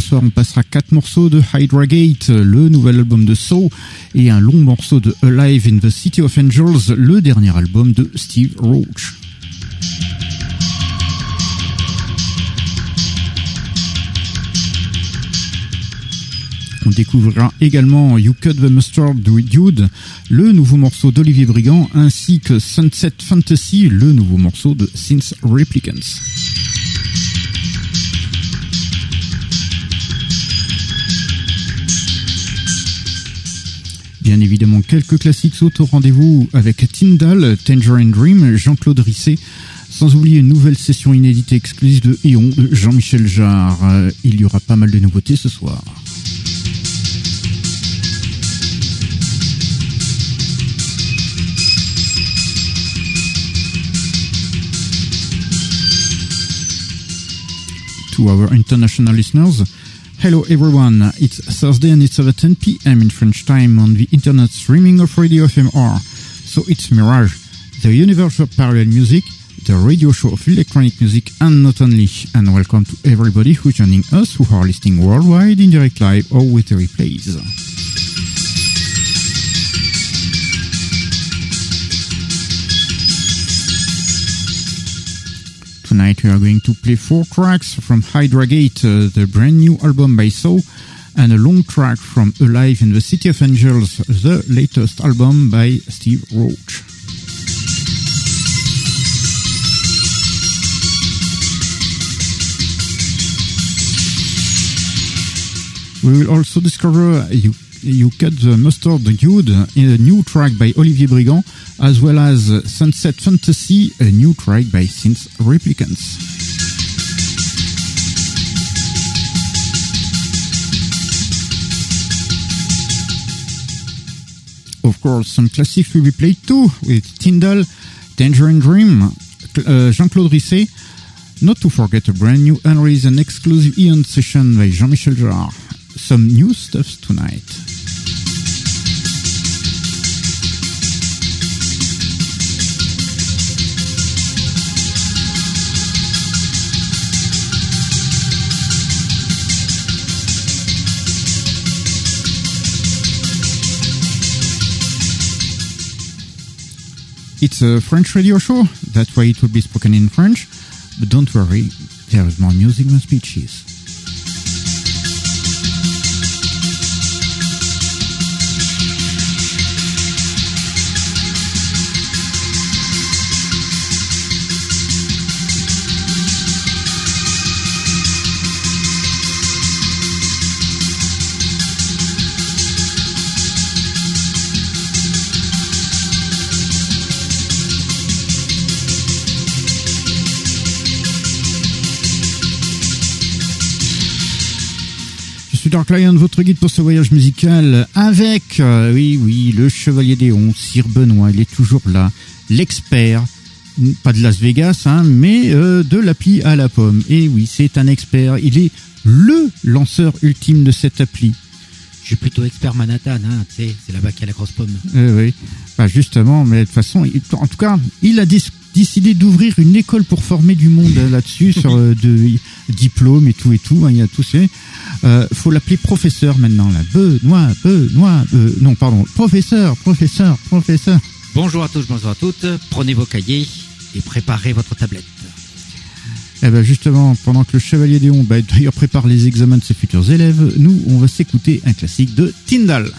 Ce soir, on passera quatre morceaux de Hydra Gate, le nouvel album de Saw, et un long morceau de Alive in the City of Angels, le dernier album de Steve Roach. On découvrira également You Cut the Mustard Dude, le nouveau morceau d'Olivier Brigand, ainsi que Sunset Fantasy, le nouveau morceau de Synth Replicants. Bien évidemment, quelques classiques sautent au rendez-vous avec Tyndall, Tangerine Dream, Jean-Claude Risset, sans oublier une nouvelle session inédite exclusive de Eon Jean-Michel Jarre. Il y aura pas mal de nouveautés ce soir. To our international listeners, hello everyone. It's Thursday and it's over 10 p.m. in French time on the internet streaming of Radio FMR. So it's Mirage, the universe of parallel music, the radio show of electronic music and not only. And welcome to everybody who's joining us who are listening worldwide in direct live or with the replays. Tonight we are going to play four tracks from Hydra Gate, uh, the brand new album by Saw, and a long track from Alive in the City of Angels, the latest album by Steve Roach. We will also discover you, you Cut the Mustard Dude, in a new track by Olivier Brigand, as well as Sunset Fantasy, a new track by Synth Replicants. Of course, some classics will be played too, with Tyndall, Danger and Dream, uh, Jean-Claude Risset, not to forget a brand new unreleased and exclusive Eon session by Jean-Michel Jarre. Some new stuffs tonight. It's a French radio show, that's why it will be spoken in French. But don't worry, there is more music than speeches. Dark Lion, votre guide pour ce voyage musical avec, euh, oui, oui, le chevalier d'Éon, Sir Benoît, il est toujours là, l'expert, pas de Las Vegas, hein, mais euh, de l'appli à la pomme. Et oui, c'est un expert. Il est le lanceur ultime de cette appli. Je suis plutôt expert Manhattan, hein, tu sais, c'est là-bas qu'il y a la grosse pomme. Euh, oui, bah, justement, mais de toute façon, en tout cas, il a décidé d'ouvrir une école pour former du monde là-dessus, sur euh, de diplômes et tout et tout. Hein, il y a tout ça. Euh, faut l'appeler professeur maintenant, là. Benoît, Benoît, euh, non, pardon, professeur, professeur, professeur. Bonjour à tous, bonjour à toutes. Prenez vos cahiers et préparez votre tablette. Eh ben justement, pendant que le Chevalier Déon bah, d'ailleurs prépare les examens de ses futurs élèves, nous, on va s'écouter un classique de Tyndall.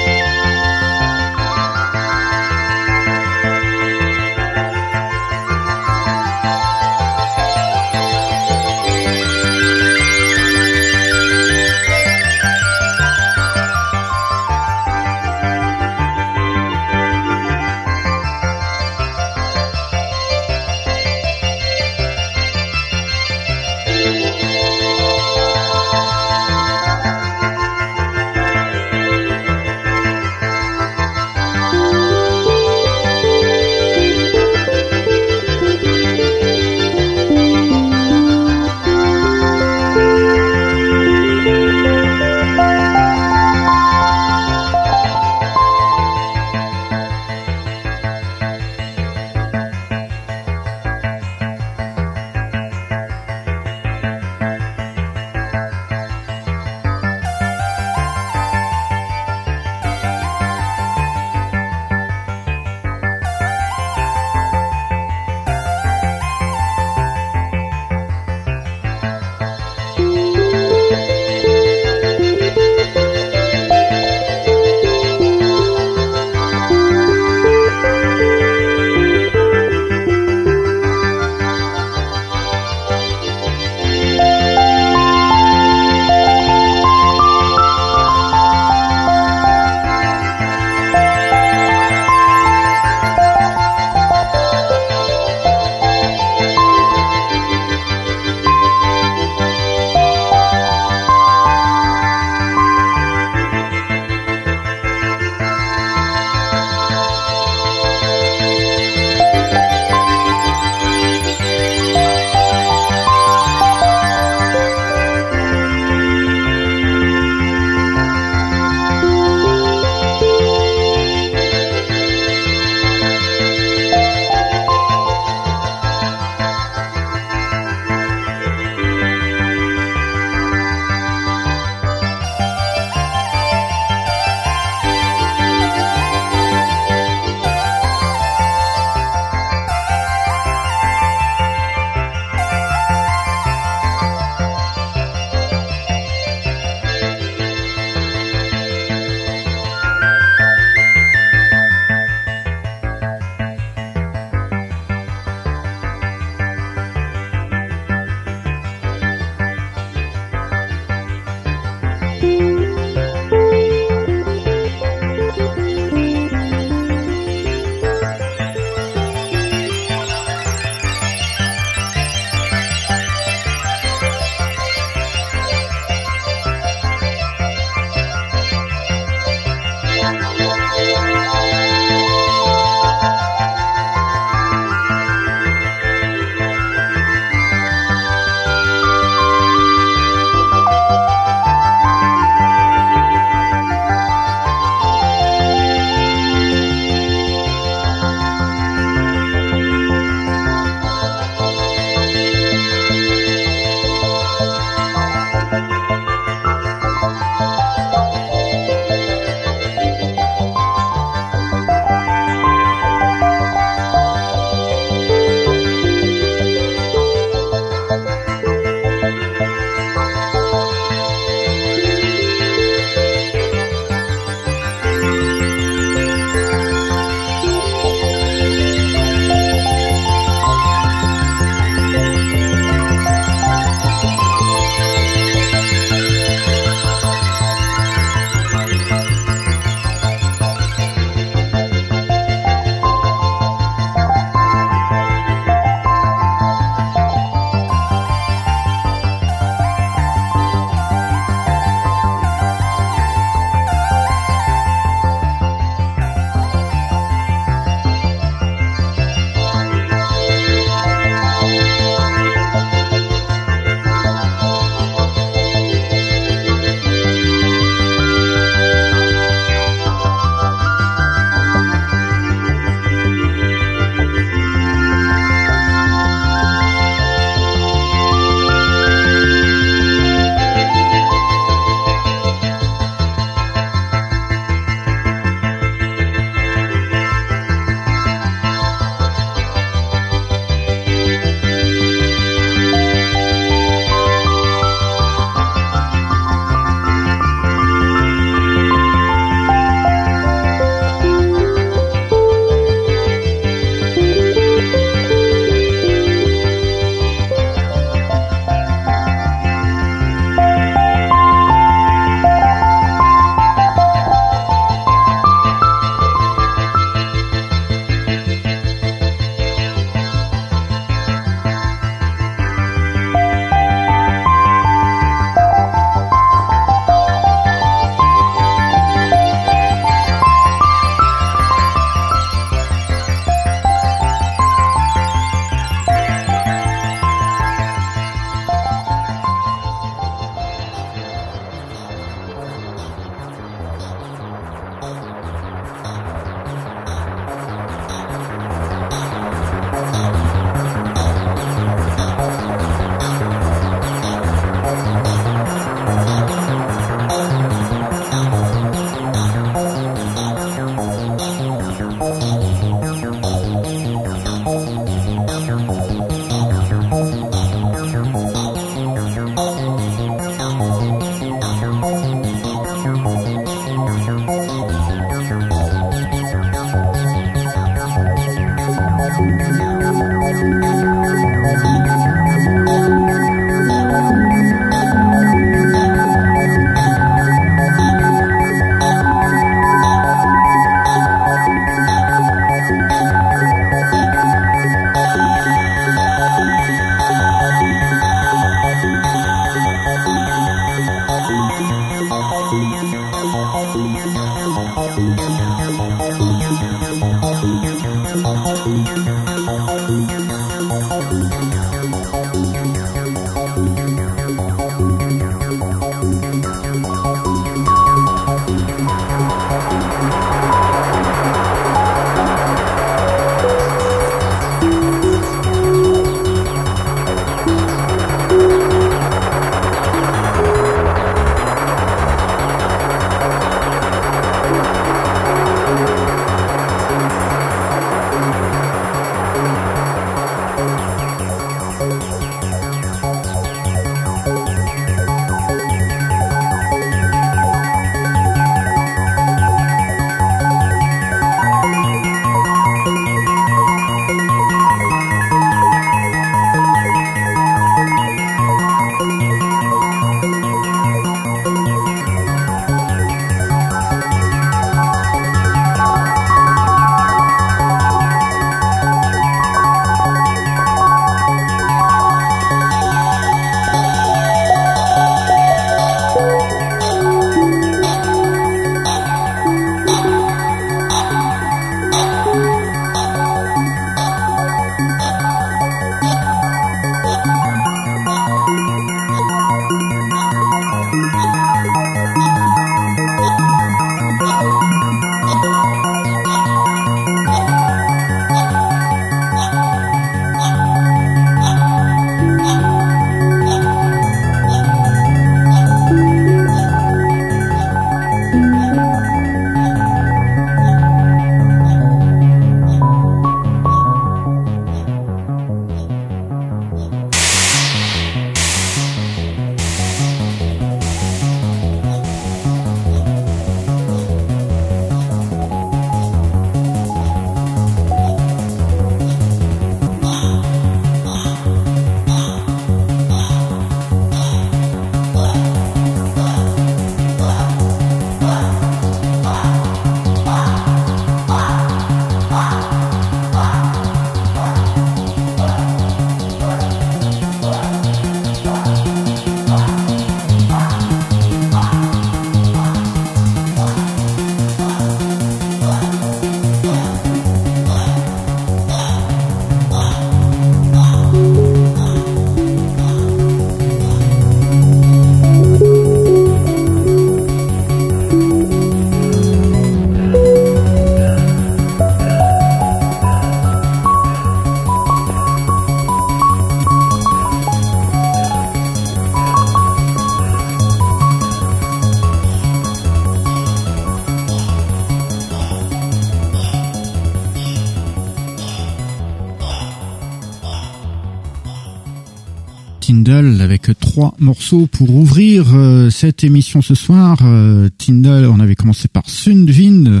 Morceau pour ouvrir euh, cette émission ce soir. Euh, Tyndall, on avait commencé par Sundvin,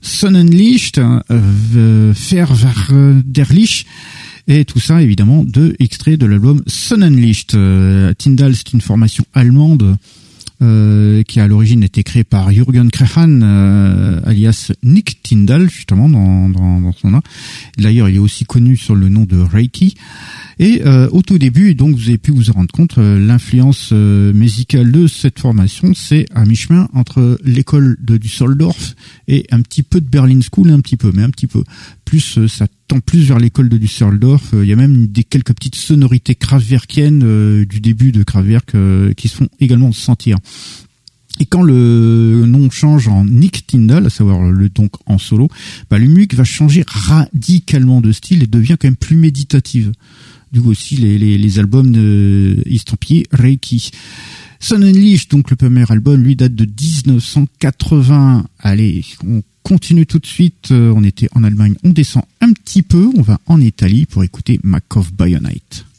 Sonnenlicht, euh, et tout ça évidemment de extrait de l'album Sonnenlicht. Euh, Tyndall, c'est une formation allemande euh, qui à l'origine été créé par Jürgen Krehan, euh, alias Nick Tyndall, justement dans, dans, dans son nom. D'ailleurs, il est aussi connu sur le nom de Reiki. Et euh, au tout début, donc vous avez pu vous en rendre compte, l'influence musicale de cette formation, c'est à mi-chemin entre l'école de Düsseldorf et un petit peu de Berlin School, un petit peu, mais un petit peu. Plus ça tend plus vers l'école de Düsseldorf. Il y a même des quelques petites sonorités kraftwerkiennes du début de Kraftwerk qui se font également sentir. Et quand le nom change en Nick Tyndall, à savoir le donc en solo, bah, le musique va changer radicalement de style et devient quand même plus méditative. Coup aussi les, les, albums de estampillés Reiki. Son Unleashed, donc le premier album, lui date de 1980. Allez, on continue tout de suite. Euh, on était en Allemagne, on descend un petit peu, on va en Italie pour écouter Makov Bayonite. Mark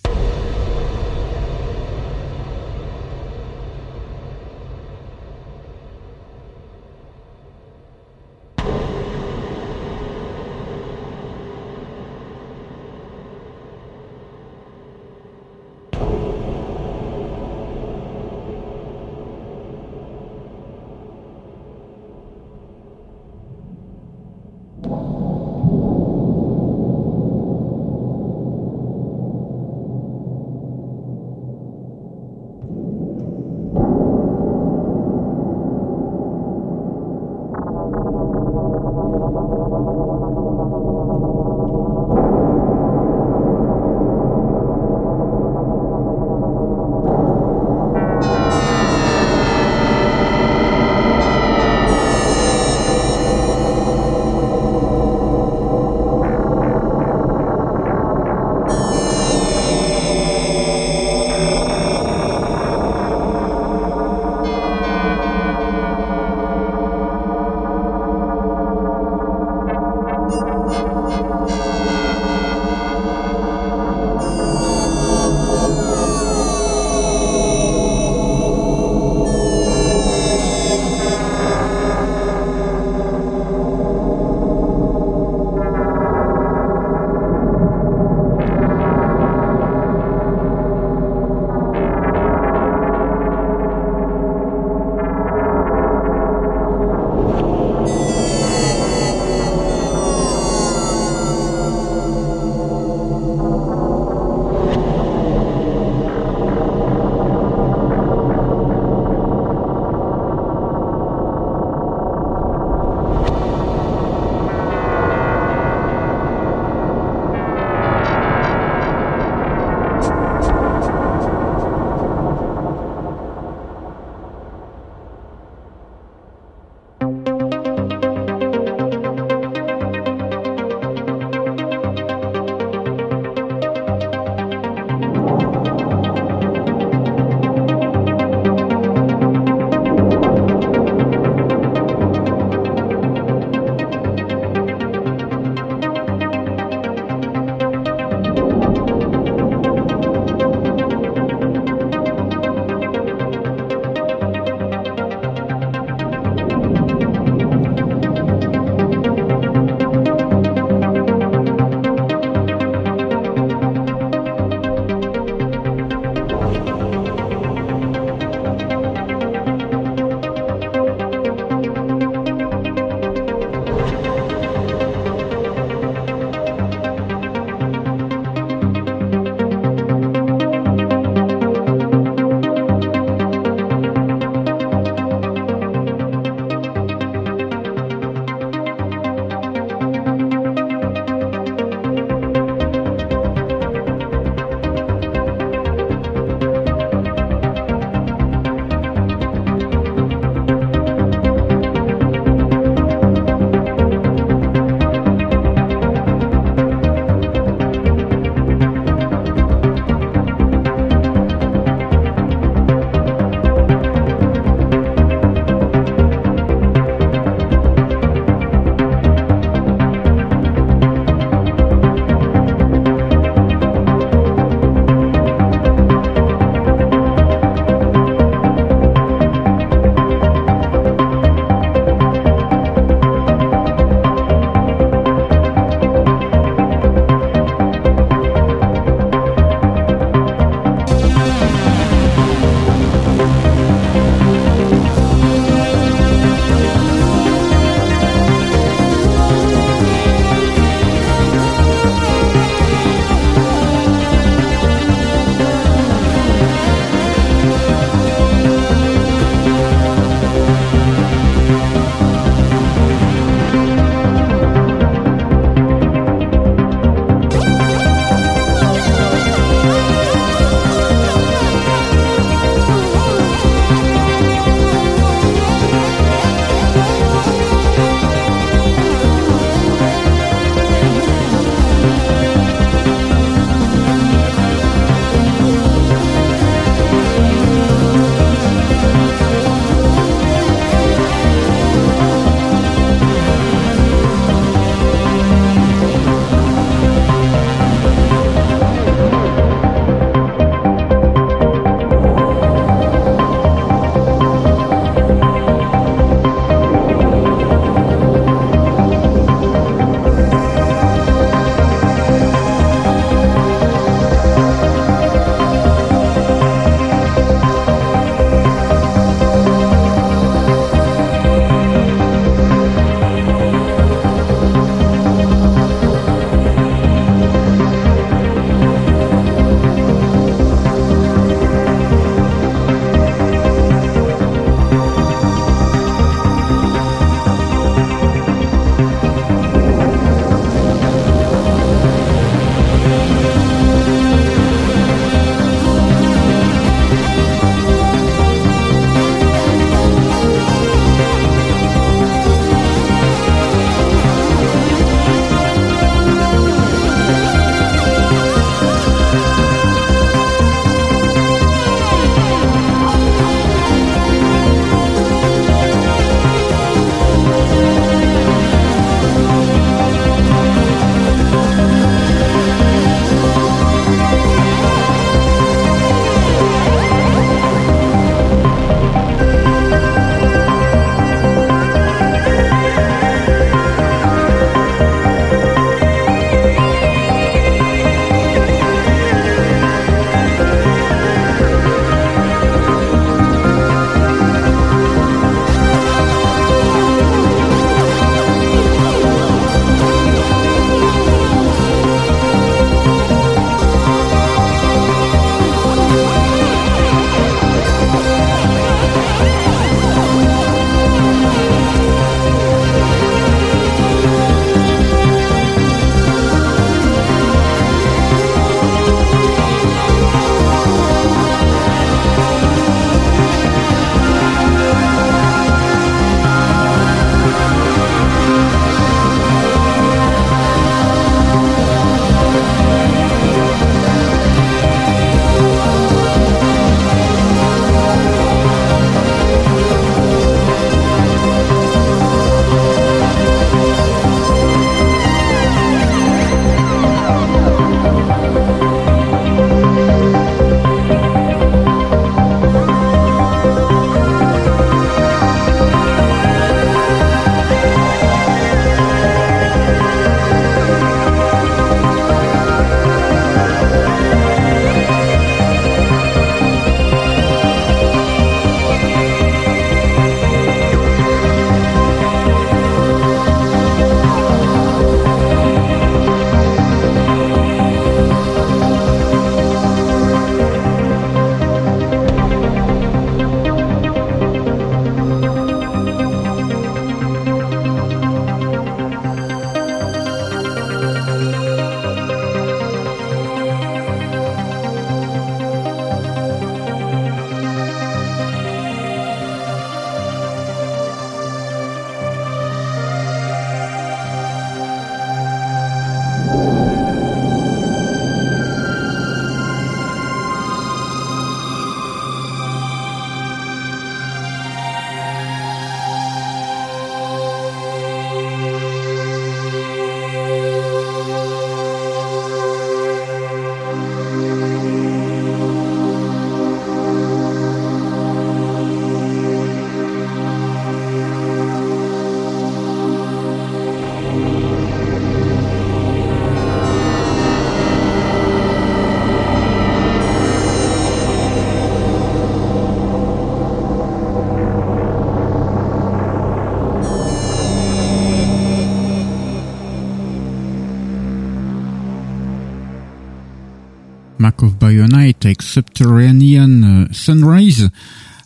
Subterranean Sunrise,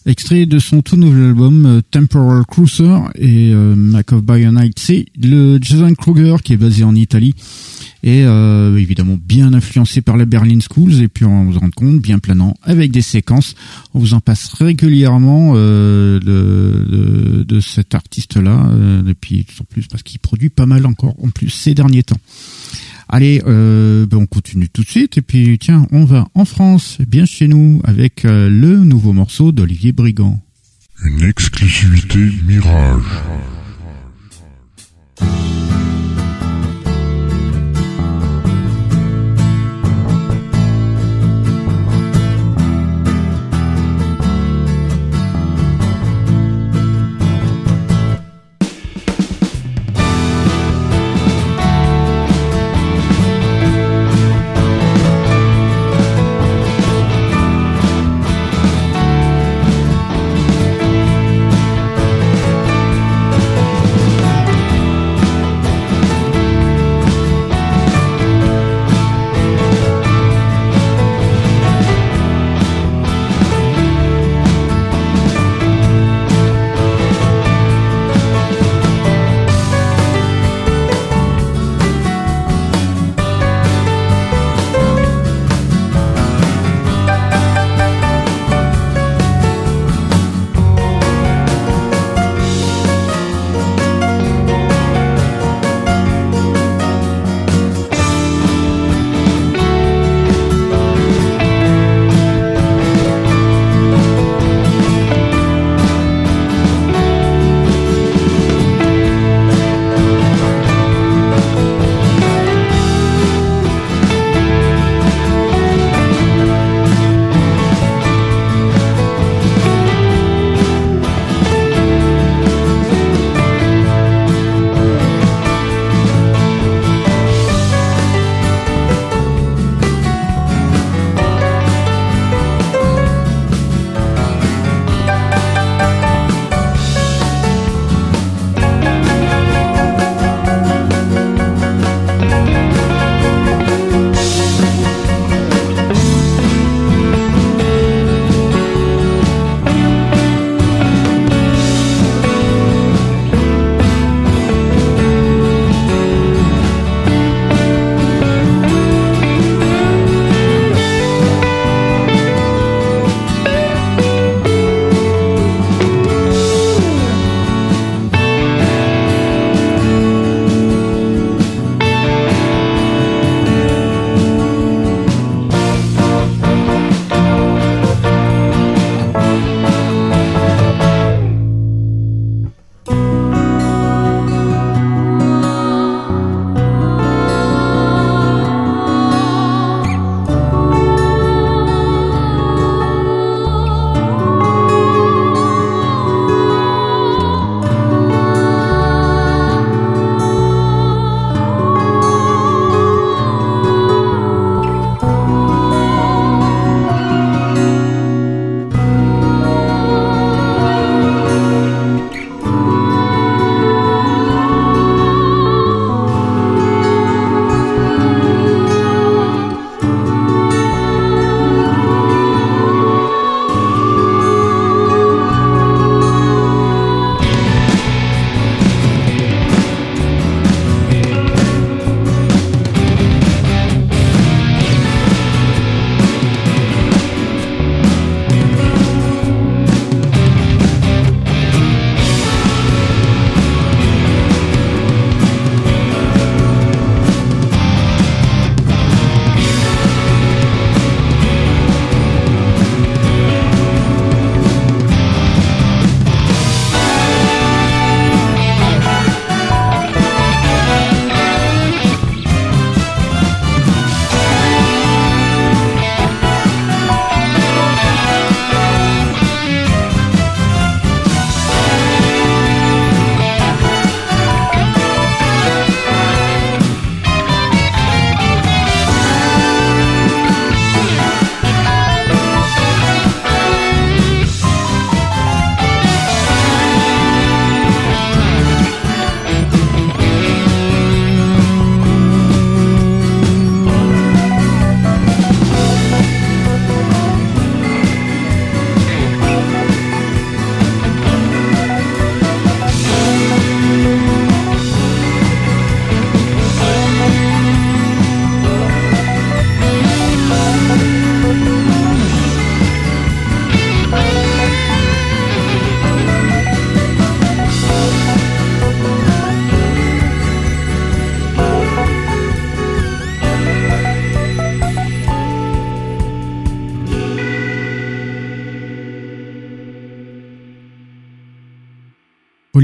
extrait de son tout nouvel album Temporal Cruiser et Mac of Bionite, c'est le Jason Kruger qui est basé en Italie et euh, évidemment bien influencé par la Berlin Schools et puis on vous rend compte bien planant avec des séquences. On vous en passe régulièrement euh, de, de, cet artiste là euh, et puis en plus parce qu'il produit pas mal encore en plus ces derniers temps Allez, euh, ben on continue tout de suite et puis tiens, on va en France, bien chez nous, avec euh, le nouveau morceau d'Olivier Brigand. Une exclusivité Mirage.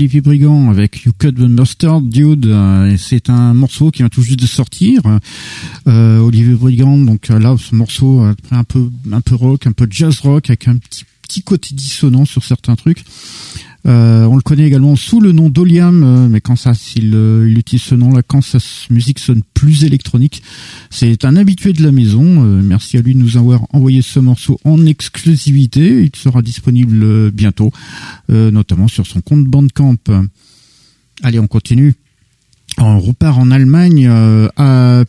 Olivier Brigand avec You Cut the Mustard Dude. Euh, c'est un morceau qui vient tout juste de sortir. Euh, Olivier Brigand, donc là, ce morceau un peu un peu rock, un peu jazz rock avec un petit petit côté dissonant sur certains trucs. Euh, on le connaît également sous le nom d'Oliam, euh, mais quand ça, il, euh, il, utilise ce nom-là, quand sa musique sonne plus électronique, c'est un habitué de la maison. merci à lui de nous avoir envoyé ce morceau en exclusivité. Il sera disponible bientôt, notamment sur son compte Bandcamp. Allez, on continue. On repart en Allemagne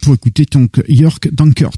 pour écouter donc Jörg Dankert.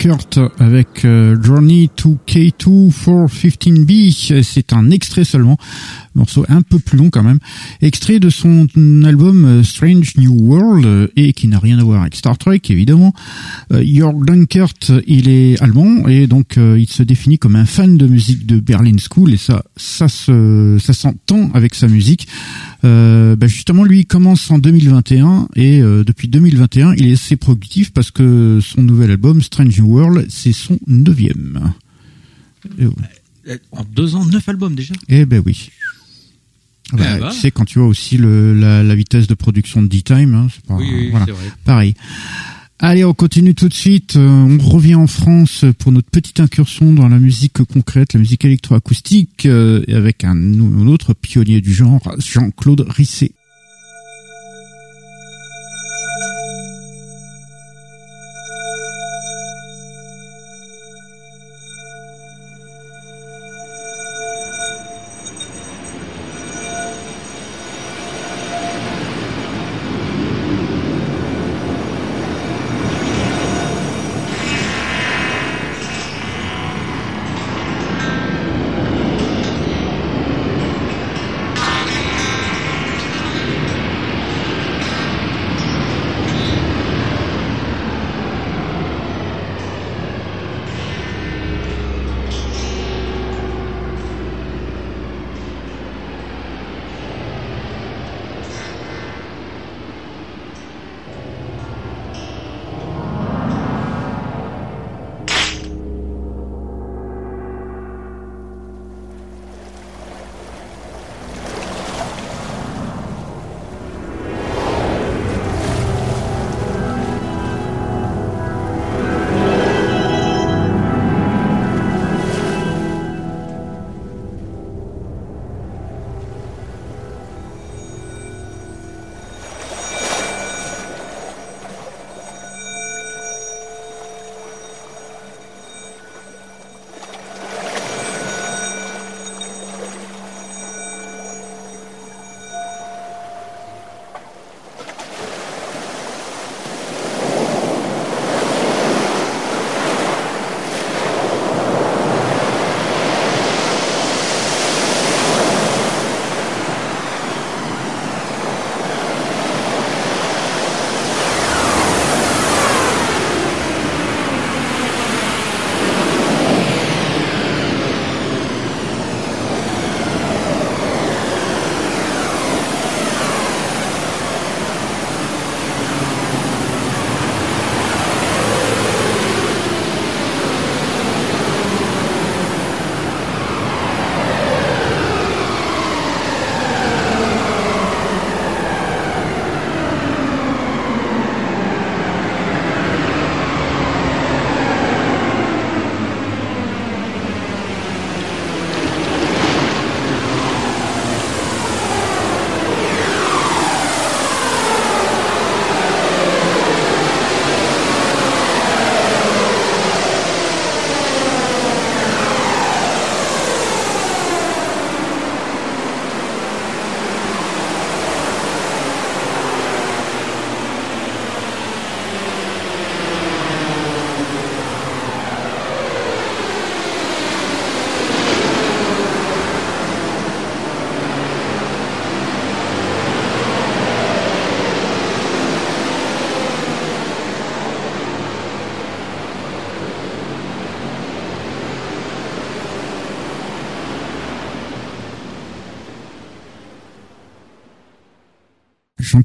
Tankert avec euh, Journey to K2 415B. C'est un extrait seulement, morceau un peu plus long quand même. Extrait de son album euh, Strange New World euh, et qui n'a rien à voir avec Star Trek évidemment. Jörg Dankert, il est allemand et donc il se définit comme un fan de musique de Berlin School et ça, ça se, ça s'entend avec sa musique. Euh, bah justement, lui, il commence en 2021 et euh, depuis 2021, il est assez productif parce que son nouvel album, Strange New World, c'est son neuvième. Euh, en deux ans, neuf albums déjà? Eh ben oui. Bah, bah. Tu sais, quand tu vois aussi le, la, la vitesse de production de D-Time, hein, c'est pas, oui, voilà, vrai. pareil. Allez, on continue tout de suite. Euh, on revient en France pour notre petite incursion dans la musique concrète, la musique électroacoustique, euh, avec un, autre pionnier du genre, Jean-Claude Risset.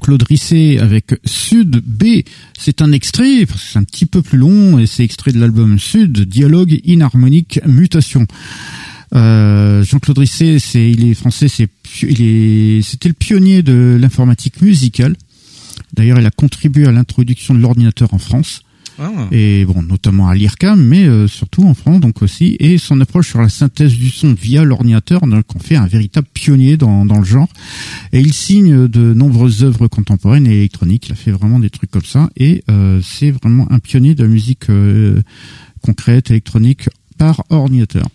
Jean-Claude Risset avec Sud B. C'est un extrait, parce que c'est un petit peu plus long, et c'est extrait de l'album Sud, Dialogue inharmonique mutation. Euh, Jean-Claude Risset, il est français, c'était le pionnier de l'informatique musicale. D'ailleurs, il a contribué à l'introduction de l'ordinateur en France. Ah. Et bon, notamment à l'IRCAM, mais euh, surtout en France donc aussi. Et son approche sur la synthèse du son via l'ordinateur, donc en fait un véritable pionnier dans, dans le genre. Et il signe de nombreuses œuvres contemporaines et électroniques. Il a fait vraiment des trucs comme ça. Et euh, c'est vraiment un pionnier de la musique euh, concrète, électronique par ordinateur.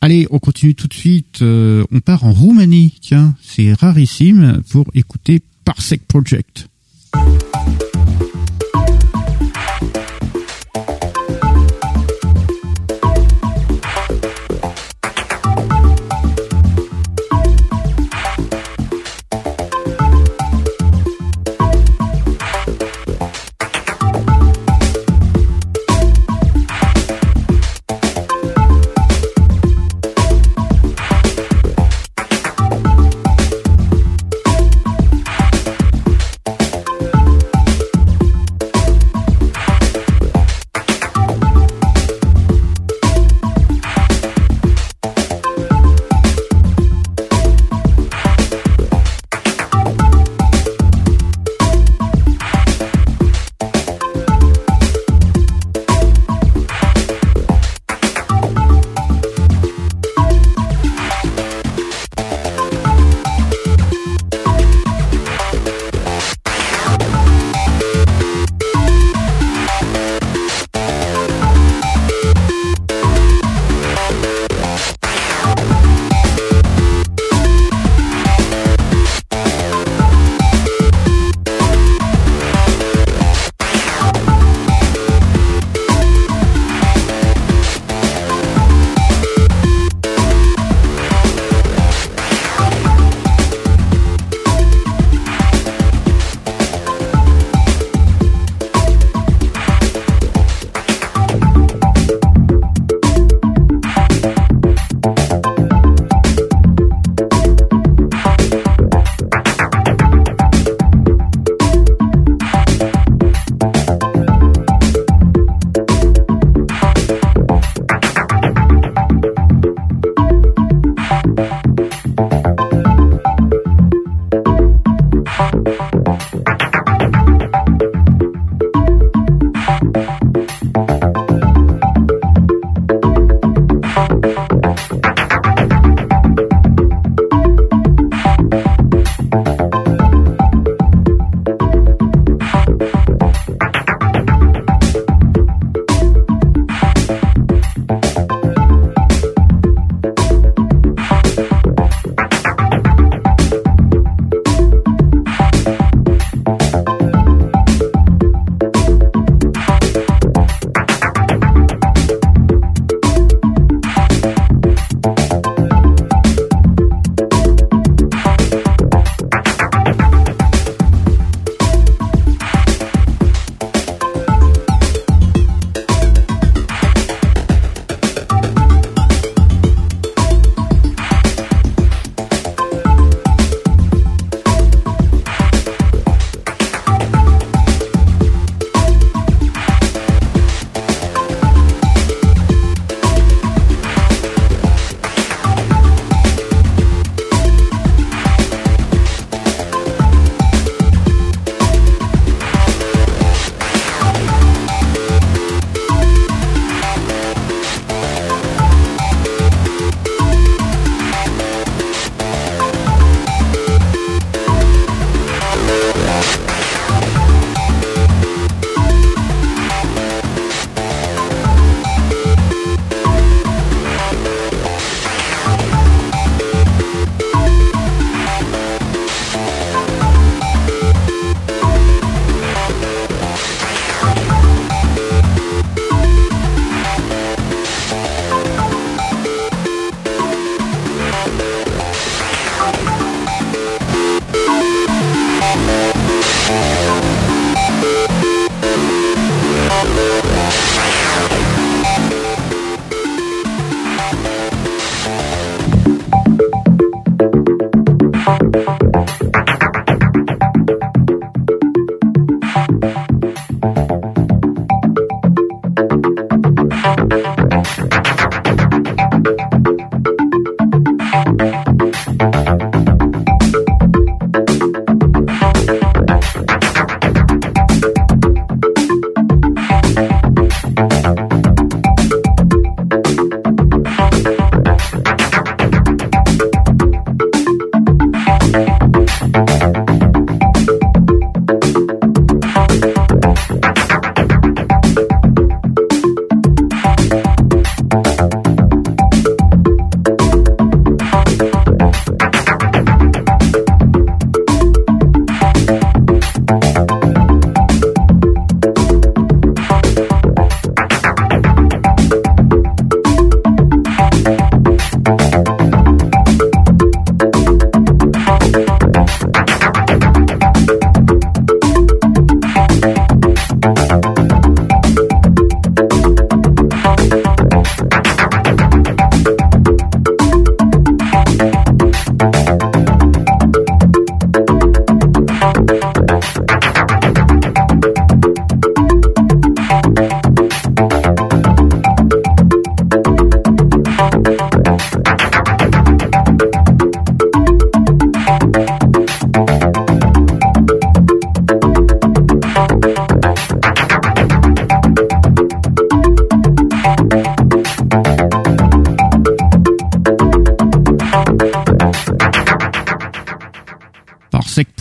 Allez, on continue tout de suite. Euh, on part en Roumanie. Tiens, c'est rarissime pour écouter Parsec Project.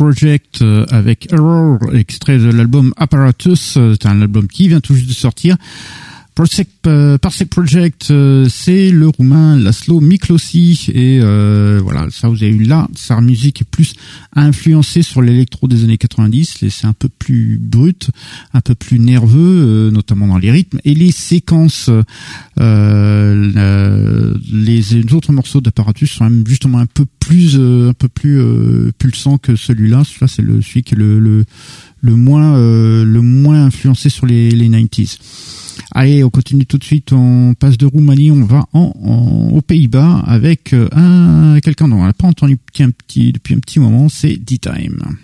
Project euh, avec Error, extrait de l'album Apparatus. C'est un album qui vient tout juste de sortir. Parsec, euh, Project, euh, c'est le roumain Laszlo Miklosi et euh, voilà, ça vous avez eu là, sa musique est plus influencée sur l'électro des années 90, c'est un peu plus brut, un peu plus nerveux, notamment dans les rythmes et les séquences. les, autres morceaux d'apparatus sont même justement un peu plus, un peu plus pulsants que celui-là. Celui-là, c'est le celui qui est le, le, le moins, le moins influencé sur les, les 90s. Allez, on continue tout de suite. On passe de Roumanie, on va en, aux Pays-Bas avec euh, un quelqu'un dont on n'a pas entendu depuis un petit, depuis un petit moment. C'est. D-Time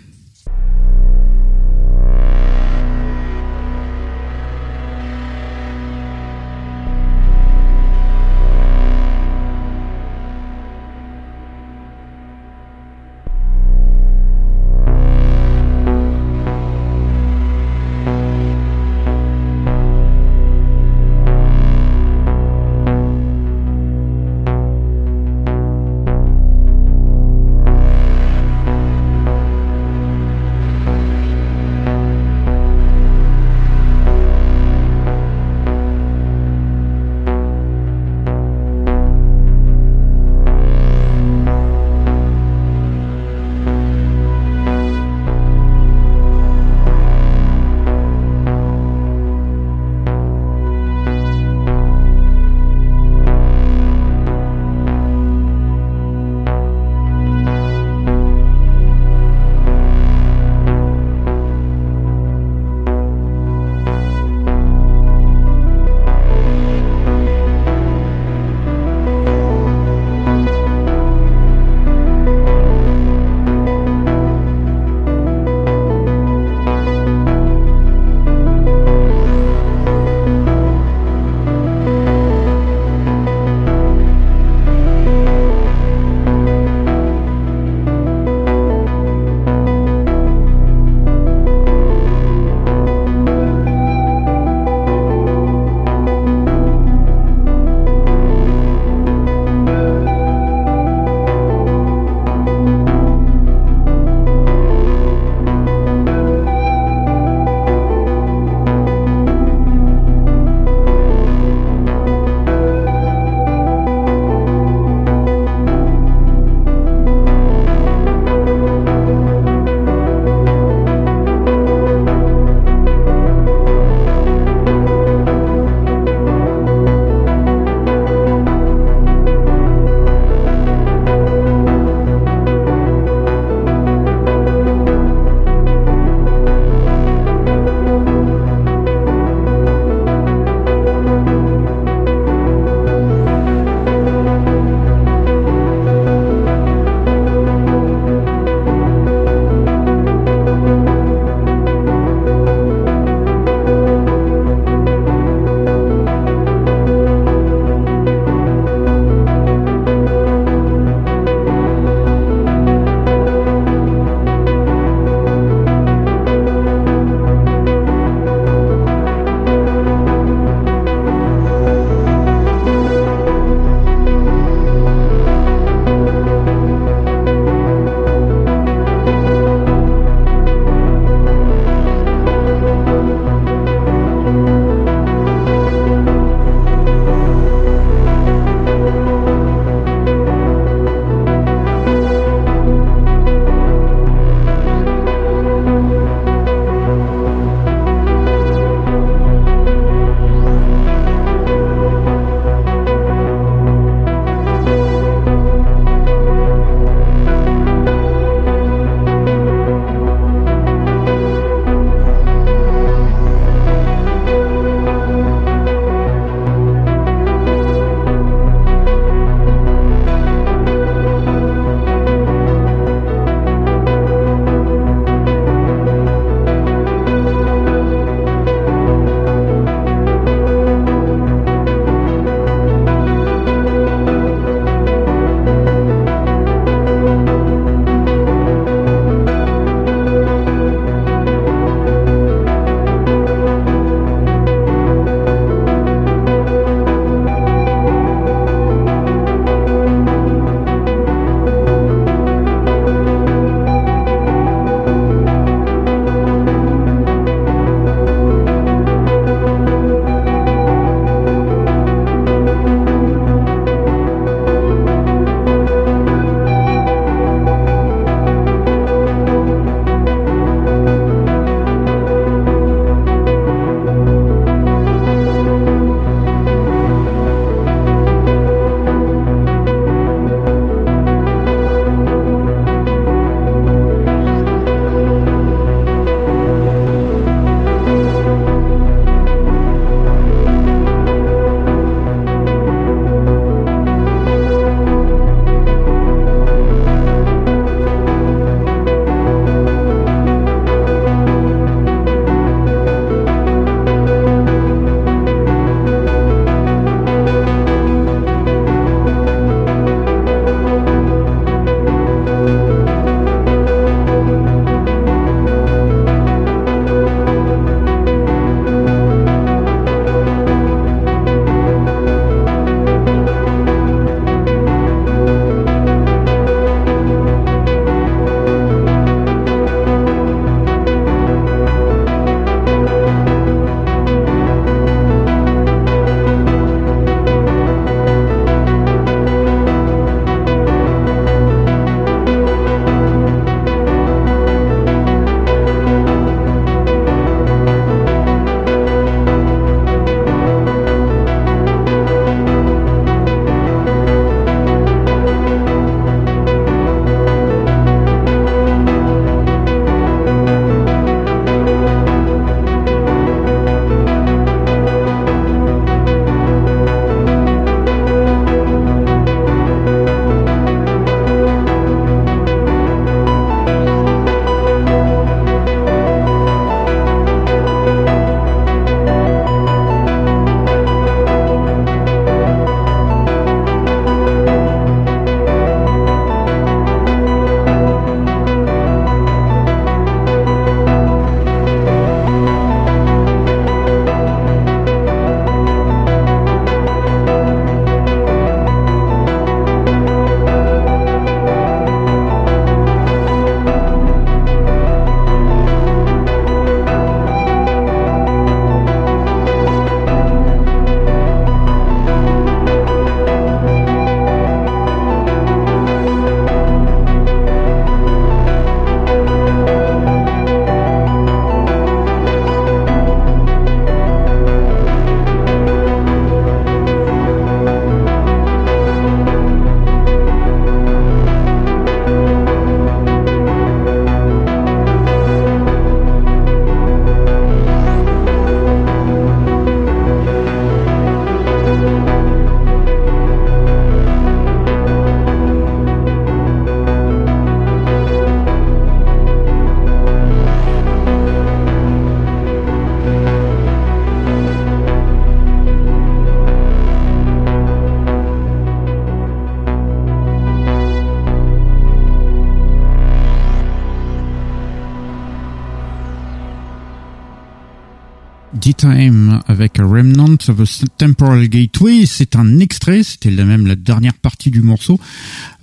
Temporal Gateway. C'est un extrait, c'était même la dernière partie du morceau.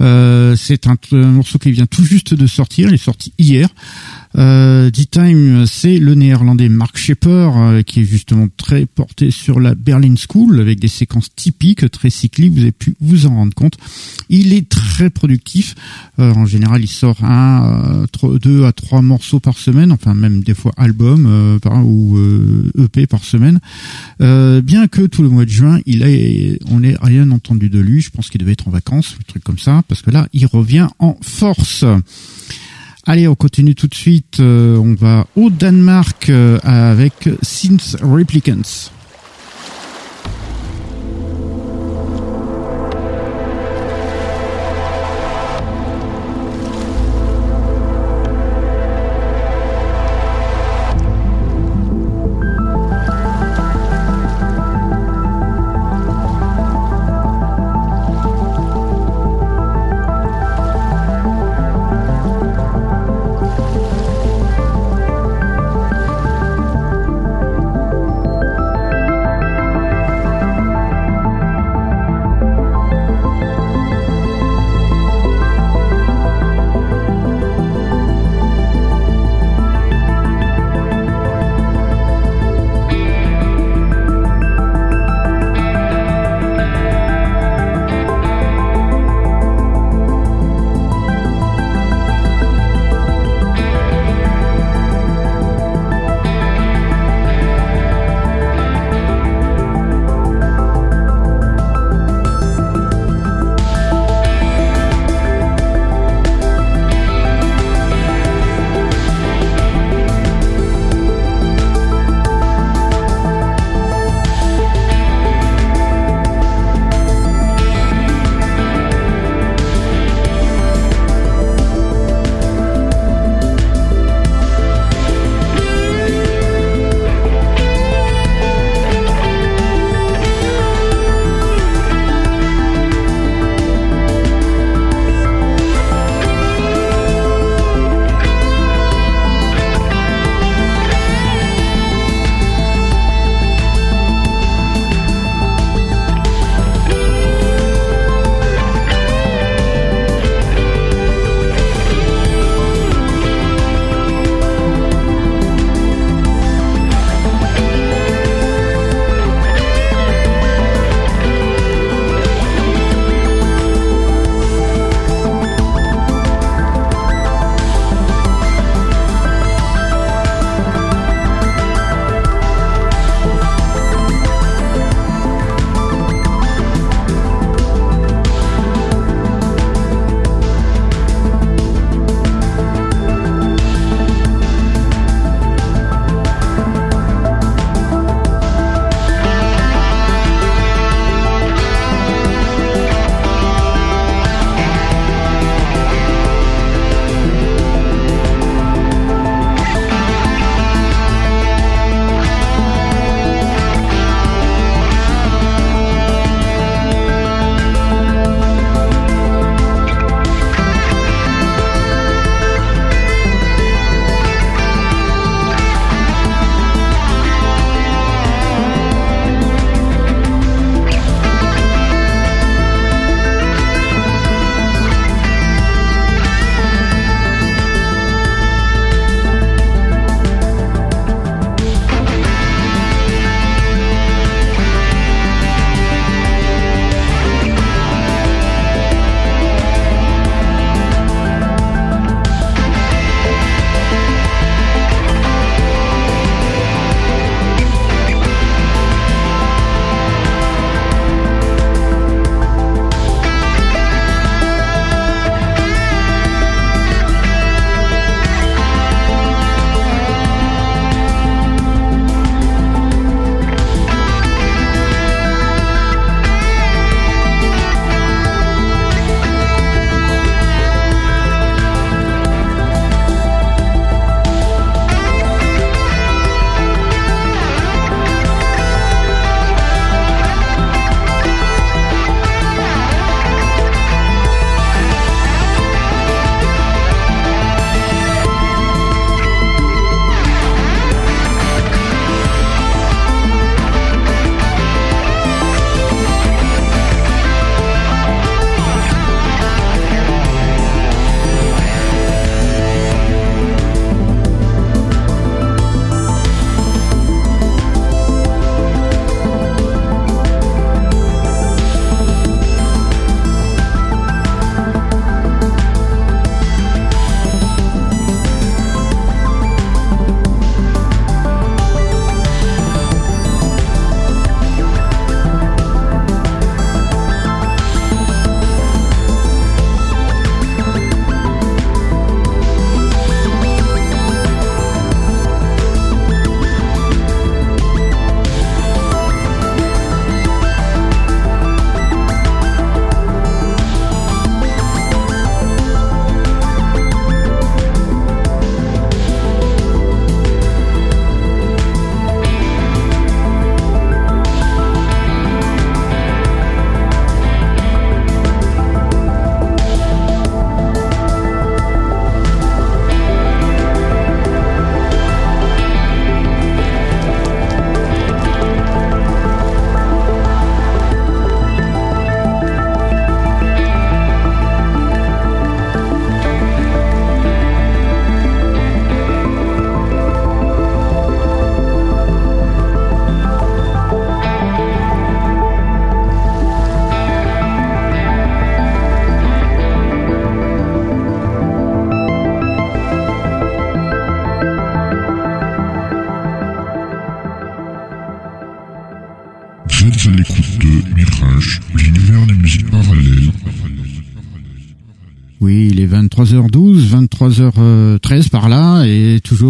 Euh, c'est un, morceau qui vient tout juste de sortir, il est sorti hier. Euh, D-Time, c'est le néerlandais Mark Shepper, euh, qui est justement très porté sur la Berlin School, avec des séquences typiques, très cycliques, vous avez pu vous en rendre compte. Il est très productif, euh, en général il sort un, euh, deux à trois morceaux par semaine, enfin même des fois album euh, par, ou EP e par semaine. bien que tout le mois de juin, il a, on n'ait rien entendu de lui, je pense qu'il devait être en vacances, un truc comme ça, parce que là il revient en force. Allez, on continue tout de suite. on va au Danemark avec Synth Replicants.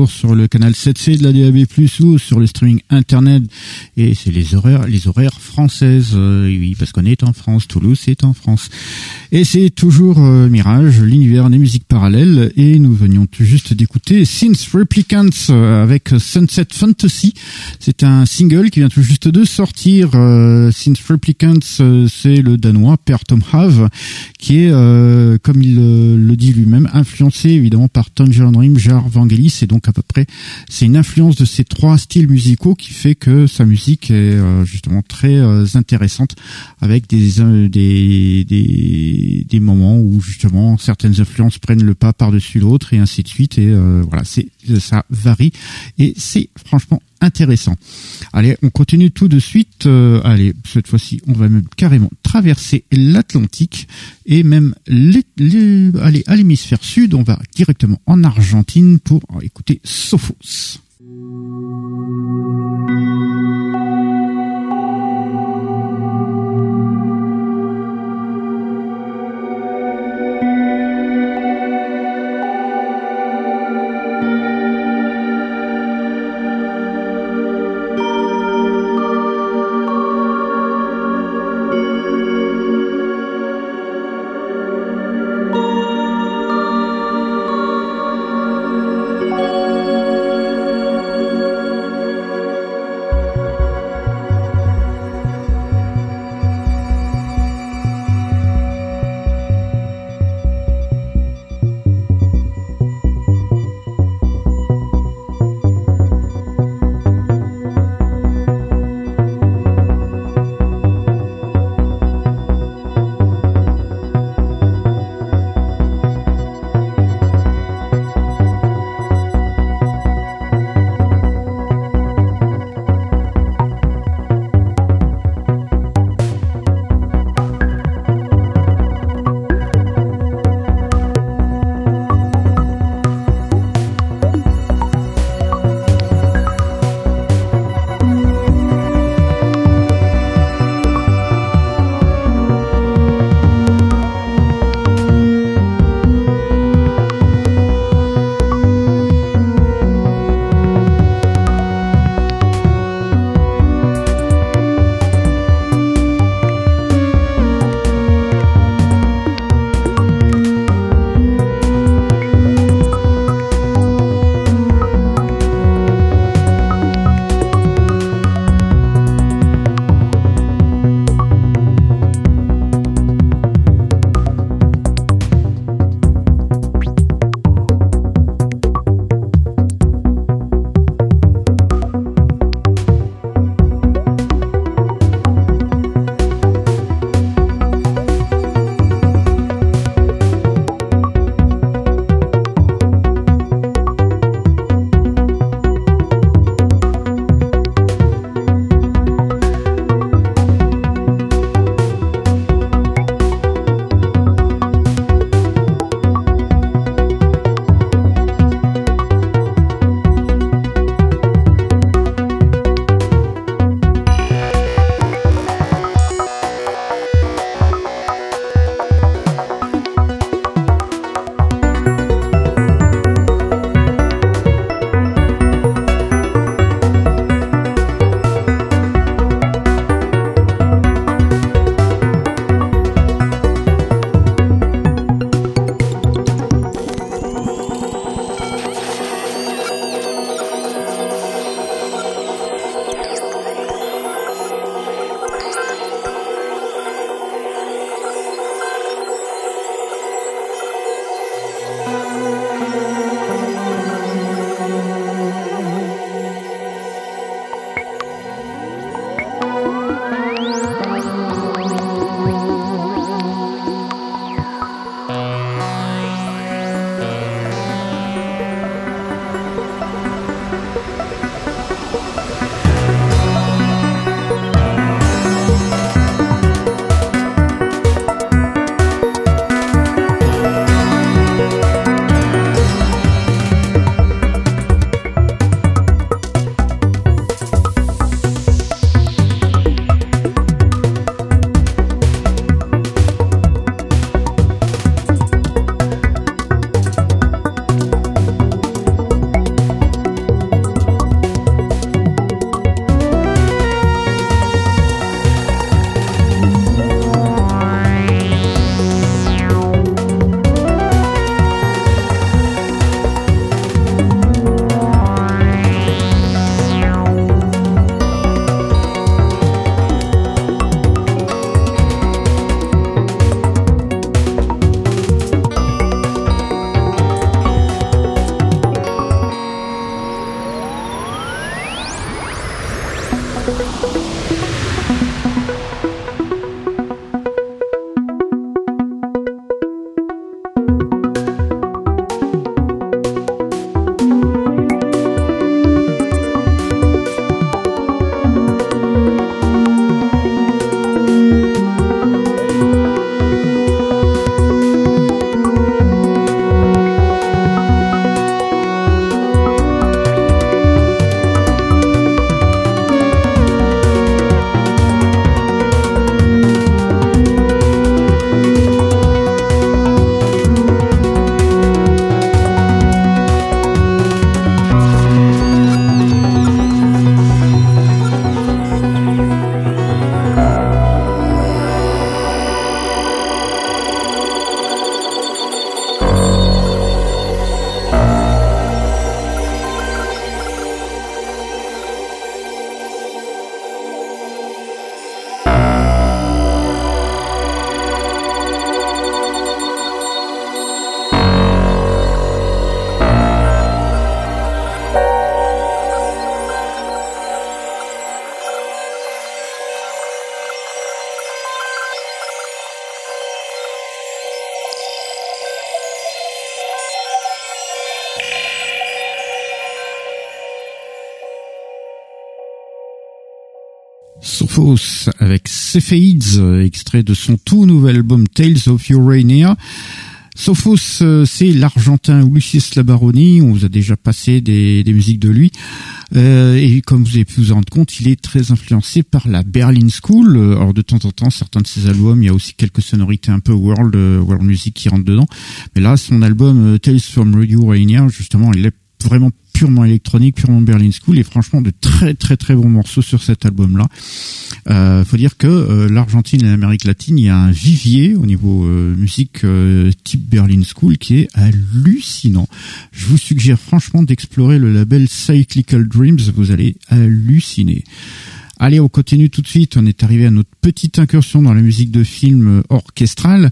Sur le canal 7C de la DAB+, ou sur le streaming internet, et c'est les horaires, les horaires françaises, euh, oui, parce qu'on est en France, Toulouse est en France. Et c'est toujours euh, Mirage, l'univers des musiques parallèles, et nous venions tout juste d'écouter Since Replicants euh, avec Sunset Fantasy. C'est un single qui vient tout juste de sortir. Since Replicants, c'est le danois Per Tom Have, qui est, comme il le, dit lui-même, influencé évidemment par Tangerine Dream, Jar Vangelis, et donc à peu près, c'est une influence de ces trois styles musicaux qui fait que sa musique est euh, justement très euh, intéressante, avec des, euh, des, moments où justement certaines influences prennent le pas par-dessus l'autre et ainsi de suite, et voilà, c'est ça varie, et c'est franchement intéressant. Allez, on continue tout de suite. Allez, cette fois-ci, on va même carrément traverser l'Atlantique et même aller à l'hémisphère sud. On va directement en Argentine pour écouter. Sophos de son tout nouvel album Tales of Urania. Sophos, euh, c'est l'Argentin Lucius Labaroni. On vous a déjà passé des, musiques de lui. Euh, et comme vous avez pu vous en rendre compte, il est très influencé par la Berlin School. Alors de temps en temps, certains de ses albums, il y a aussi quelques sonorités un peu world, euh, world music qui rentrent dedans. Mais là, son album Tales from Radio Urania, justement, il est vraiment purement électronique, purement Berlin School, et franchement de très très très bons morceaux sur cet album-là. Euh, faut dire que euh, l'Argentine et l'Amérique latine, il y a un vivier au niveau euh, musique euh, type Berlin School qui est hallucinant. Je vous suggère franchement d'explorer le label Cyclical Dreams, vous allez halluciner. Allez, on continue tout de suite. On est arrivé à notre petite incursion dans la musique de film orchestrale.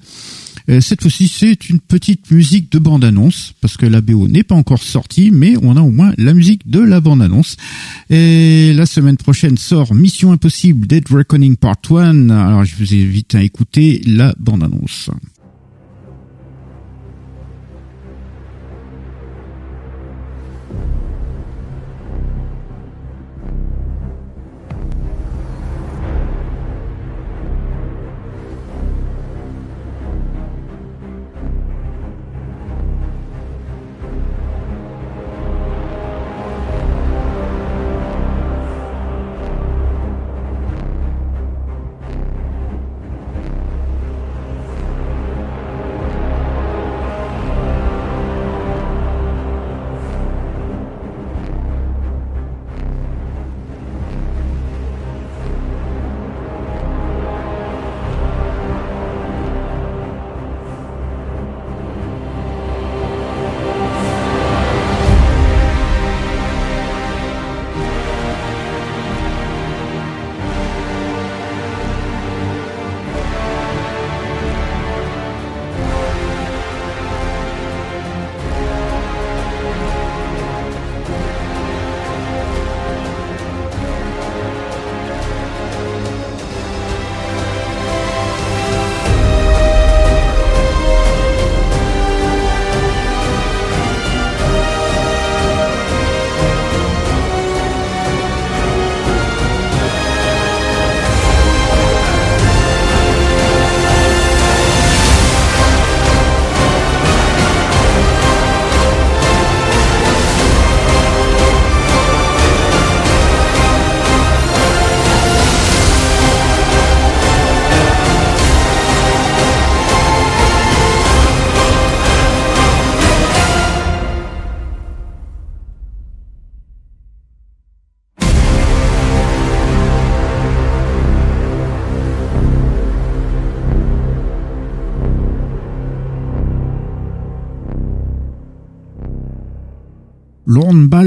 Euh, cette fois-ci, c'est une petite musique de bande-annonce, parce que la BO n'est pas encore sortie, mais on a au moins la musique de la bande-annonce. Et la semaine prochaine sort Mission Impossible Dead Reckoning Part 1. Alors, je vous invite à écouter la bande-annonce.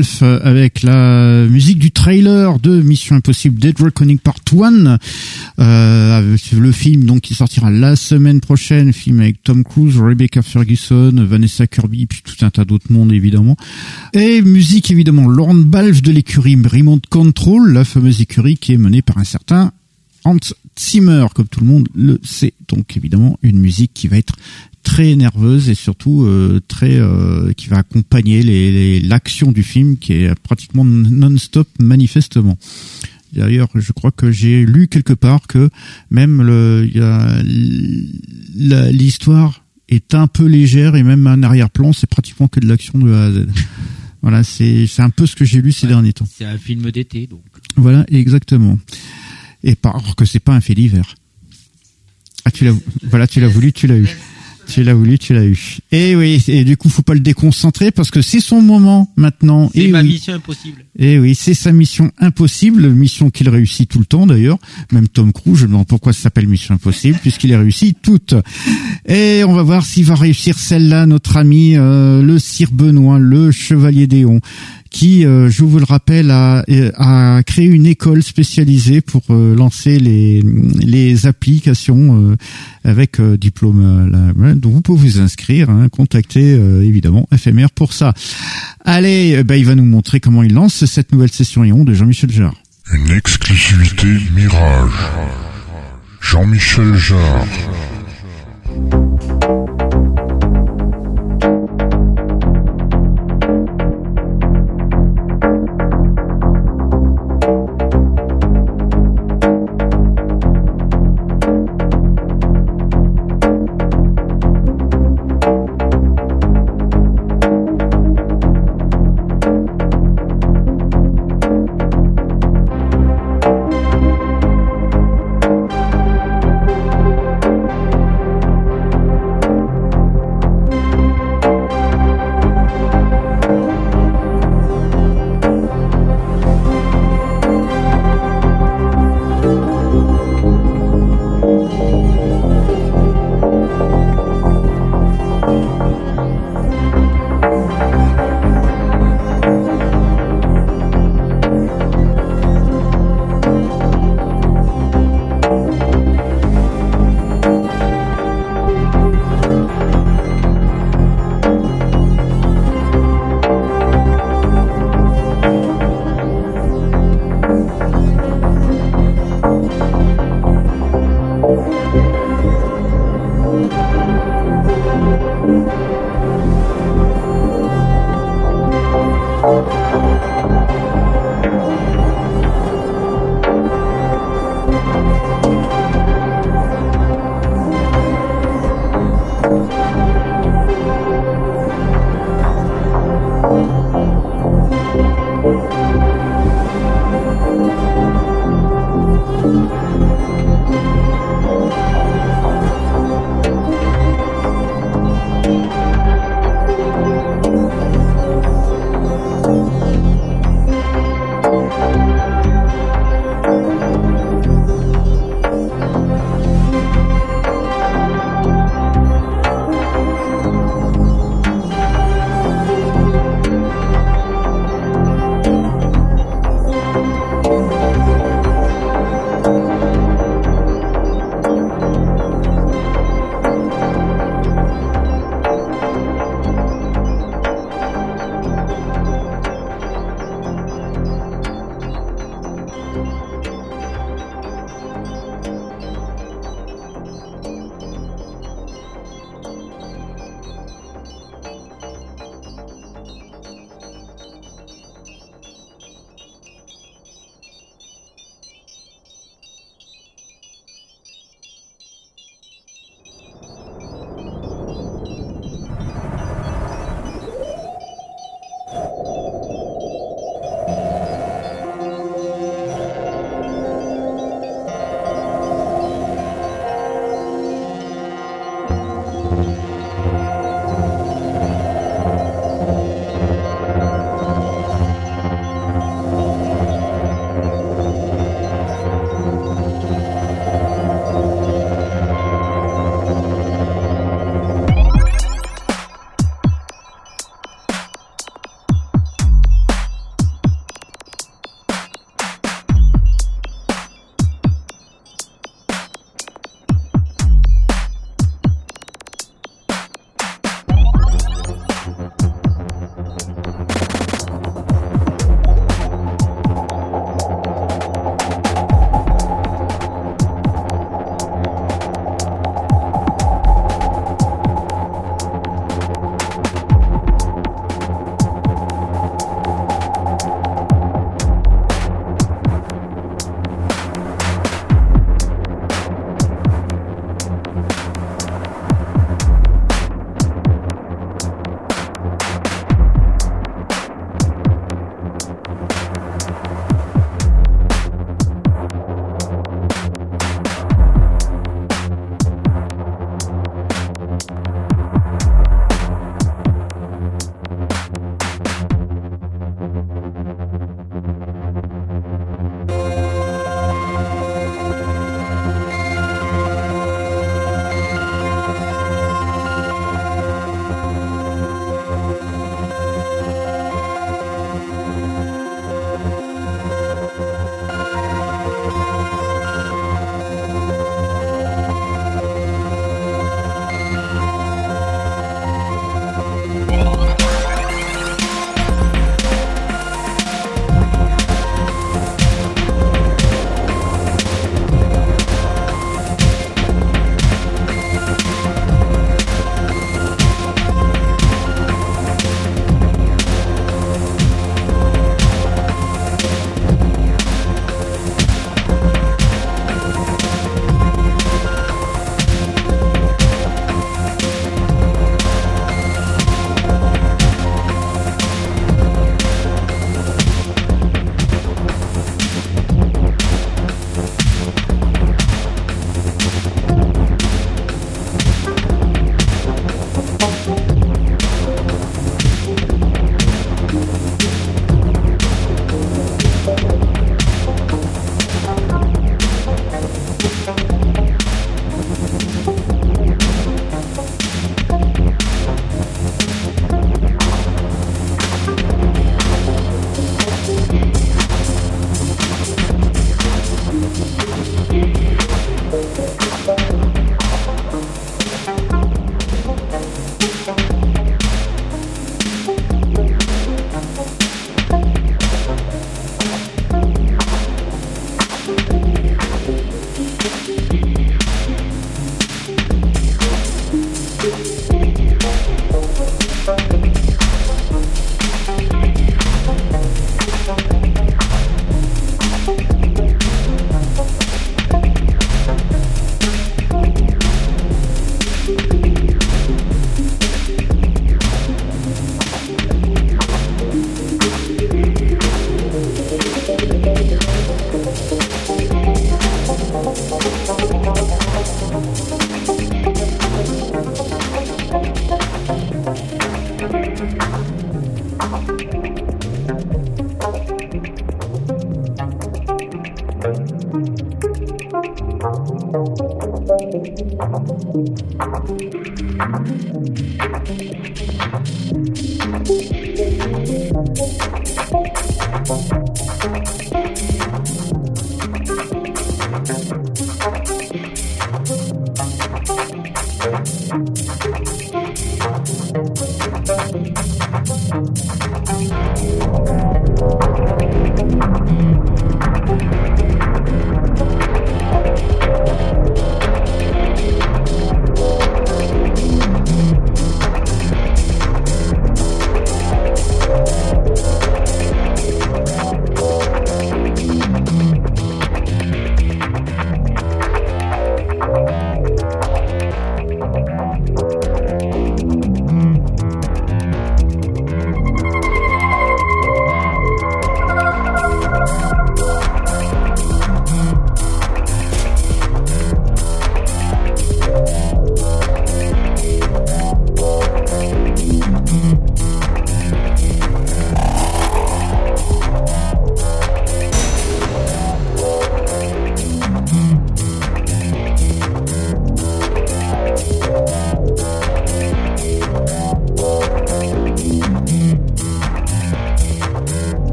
Balf avec la musique du trailer de Mission Impossible Dead Reckoning Part 1 euh, le film donc qui sortira la semaine prochaine film avec Tom Cruise Rebecca Ferguson Vanessa Kirby puis tout un tas d'autres mondes évidemment et musique évidemment Lorne Balf de l'écurie Remote Control la fameuse écurie qui est menée par un certain Hans Zimmer, comme tout le monde le sait. Donc évidemment une musique qui va être très nerveuse et surtout euh, très euh, qui va accompagner l'action les, du film qui est pratiquement non-stop manifestement. D'ailleurs, je crois que j'ai lu quelque part que même l'histoire est un peu légère et même un arrière-plan, c'est pratiquement que de l'action de A à Z. Voilà, c'est c'est un peu ce que j'ai lu ces derniers temps. C'est un film d'été, donc. Voilà, exactement. Et par que c'est pas un fait d'hiver. Ah, tu l'as, voilà, tu l'as voulu, tu l'as eu. Tu l'as voulu, tu l'as eu. Et oui, et du coup, faut pas le déconcentrer parce que c'est son moment maintenant. C'est ma mission impossible. Et oui, c'est sa mission impossible, mission qu'il réussit tout le temps d'ailleurs. Même Tom Cruise, je me demande pourquoi ça s'appelle mission impossible puisqu'il a réussi toutes. Et on va voir s'il va réussir celle-là, notre ami euh, le Sire Benoît, le Chevalier Déon qui, euh, je vous le rappelle, a, a, créé une école spécialisée pour euh, lancer les, les applications euh, avec diplôme. donc vous pouvez vous inscrire, hein, contacter évidemment FMR pour ça. Allez, bah, il va nous montrer comment il lance cette nouvelle session Ion de Jean-Michel Jarre. Une exclusivité Mirage. Jean-Michel Jarre.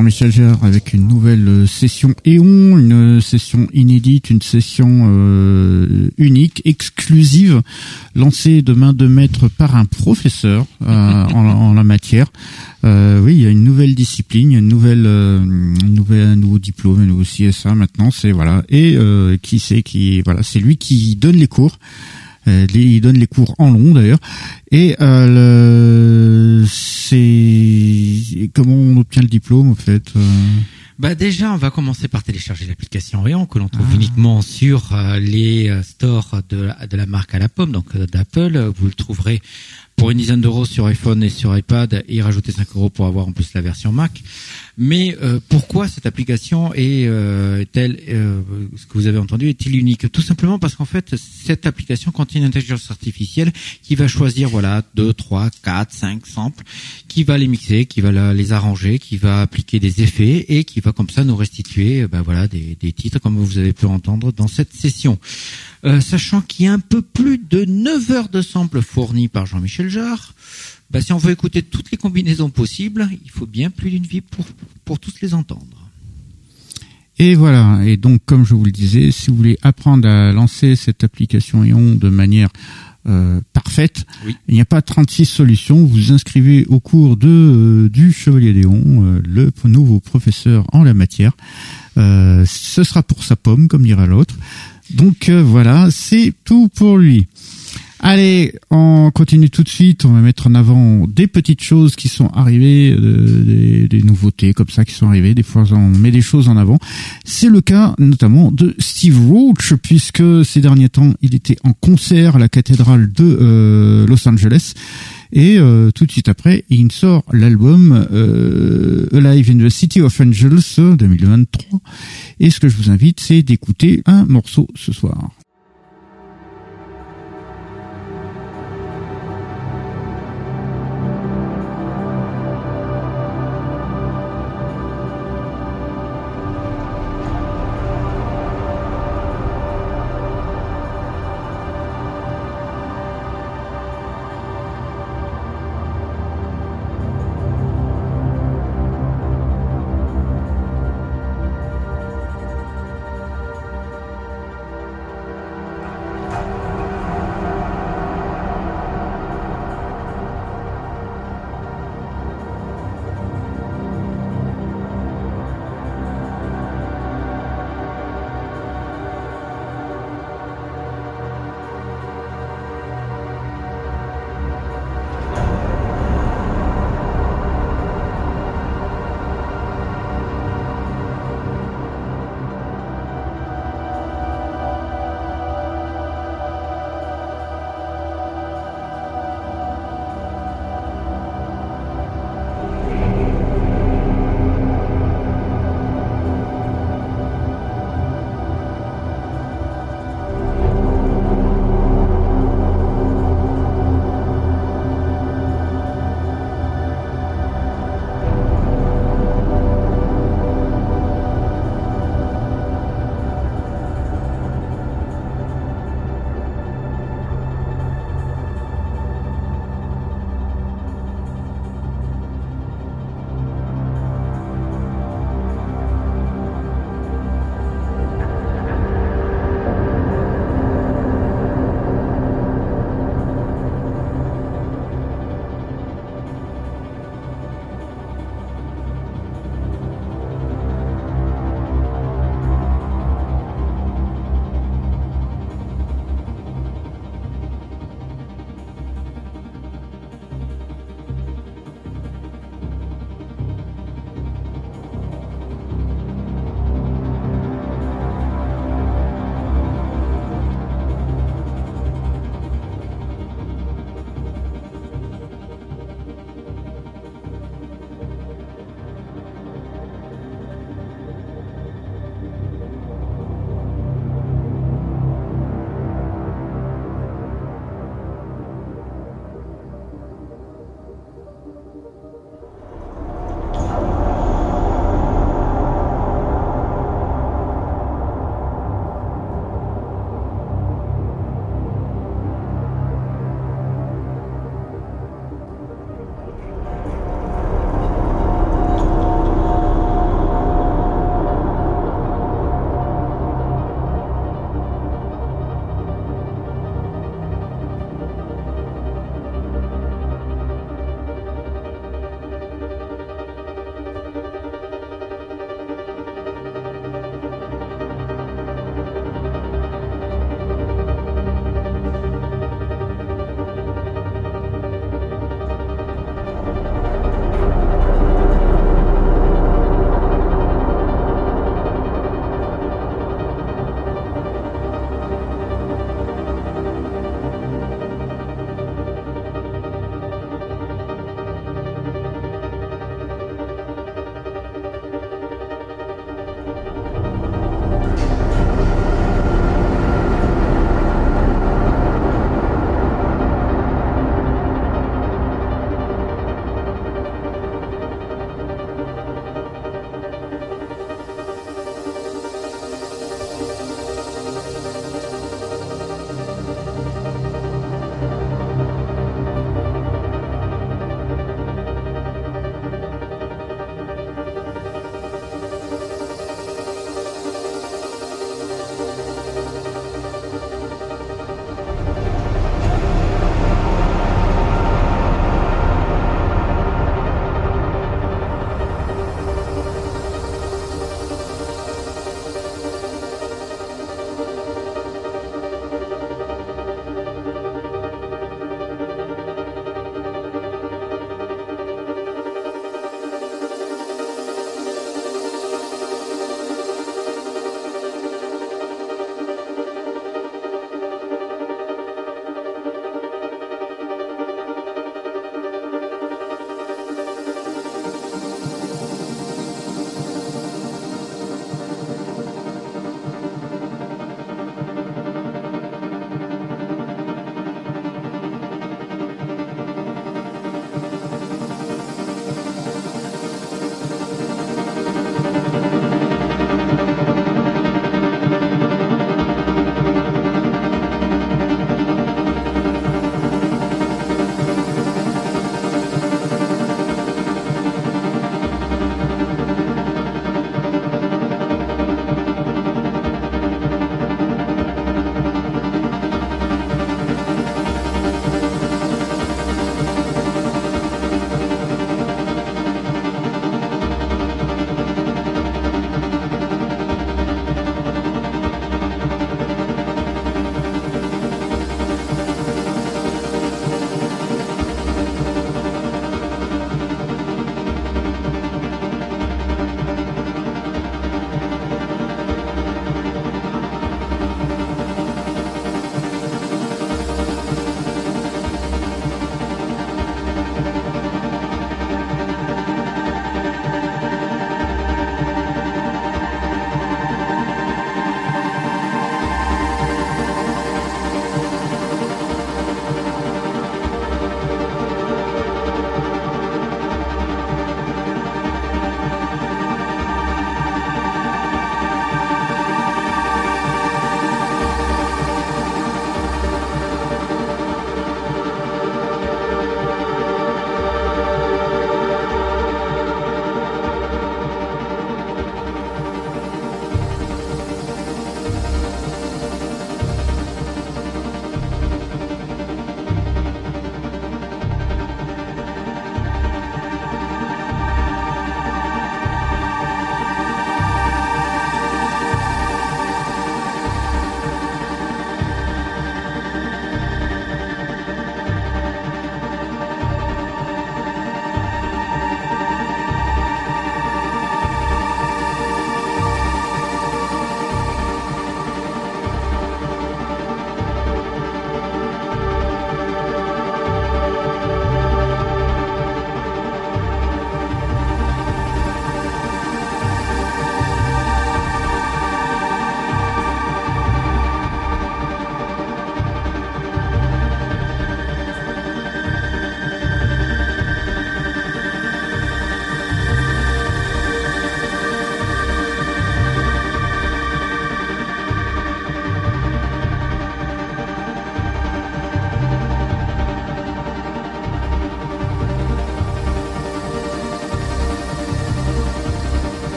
Jean-Michel avec une nouvelle euh, session Eon, une euh, session inédite, une session euh, unique, exclusive, lancée de main de maître par un professeur en, la matière. oui, il y a une nouvelle discipline, une nouvelle, une nouvelle, un nouveau diplôme, un nouveau CSA maintenant. C'est voilà. Et qui c'est qui voilà, c'est lui qui donne les cours. Euh, il donne les cours en long d'ailleurs. Et euh, c'est comment on obtient le diplôme en fait euh? Bah déjà, on va commencer par télécharger l'application Rayon que l'on trouve ah. uniquement sur les stores de de la marque à la pomme, donc d'Apple. Vous le trouverez pour une dizaine d'euros sur iPhone et sur iPad et rajouter 5 euros pour avoir en plus la version Mac. Mais euh, pourquoi cette application est euh, euh, ce que vous avez entendu, est-il unique? Tout simplement parce qu'en fait, cette application contient une intelligence artificielle qui va choisir voilà deux, trois, quatre, cinq samples, qui va les mixer, qui va les arranger, qui va appliquer des effets et qui va comme ça nous restituer ben voilà des, des titres comme vous avez pu entendre dans cette session. Euh, sachant qu'il y a un peu plus de 9 heures de samples fournis par Jean-Michel Bah, si on veut écouter toutes les combinaisons possibles, il faut bien plus d'une vie pour, pour tous les entendre. Et voilà, et donc comme je vous le disais, si vous voulez apprendre à lancer cette application Ion de manière euh, parfaite, il n'y a pas 36 solutions, vous vous inscrivez au cours de euh, du Chevalier Léon, le nouveau professeur en la matière. ce sera pour sa pomme, comme dira l'autre. Donc euh, voilà, c'est tout pour lui. Allez, on continue tout de suite. On va mettre en avant des petites choses qui sont arrivées, euh, des, nouveautés comme ça qui sont arrivées. Des fois, on met des choses en avant. C'est le cas notamment de Steve Roach, puisque ces derniers temps, il était en concert à la cathédrale de euh, Los Angeles. Et euh, tout de suite après, il sort l'album euh, Alive in the City of Angels 2023. Et ce que je vous invite, c'est d'écouter un morceau ce soir.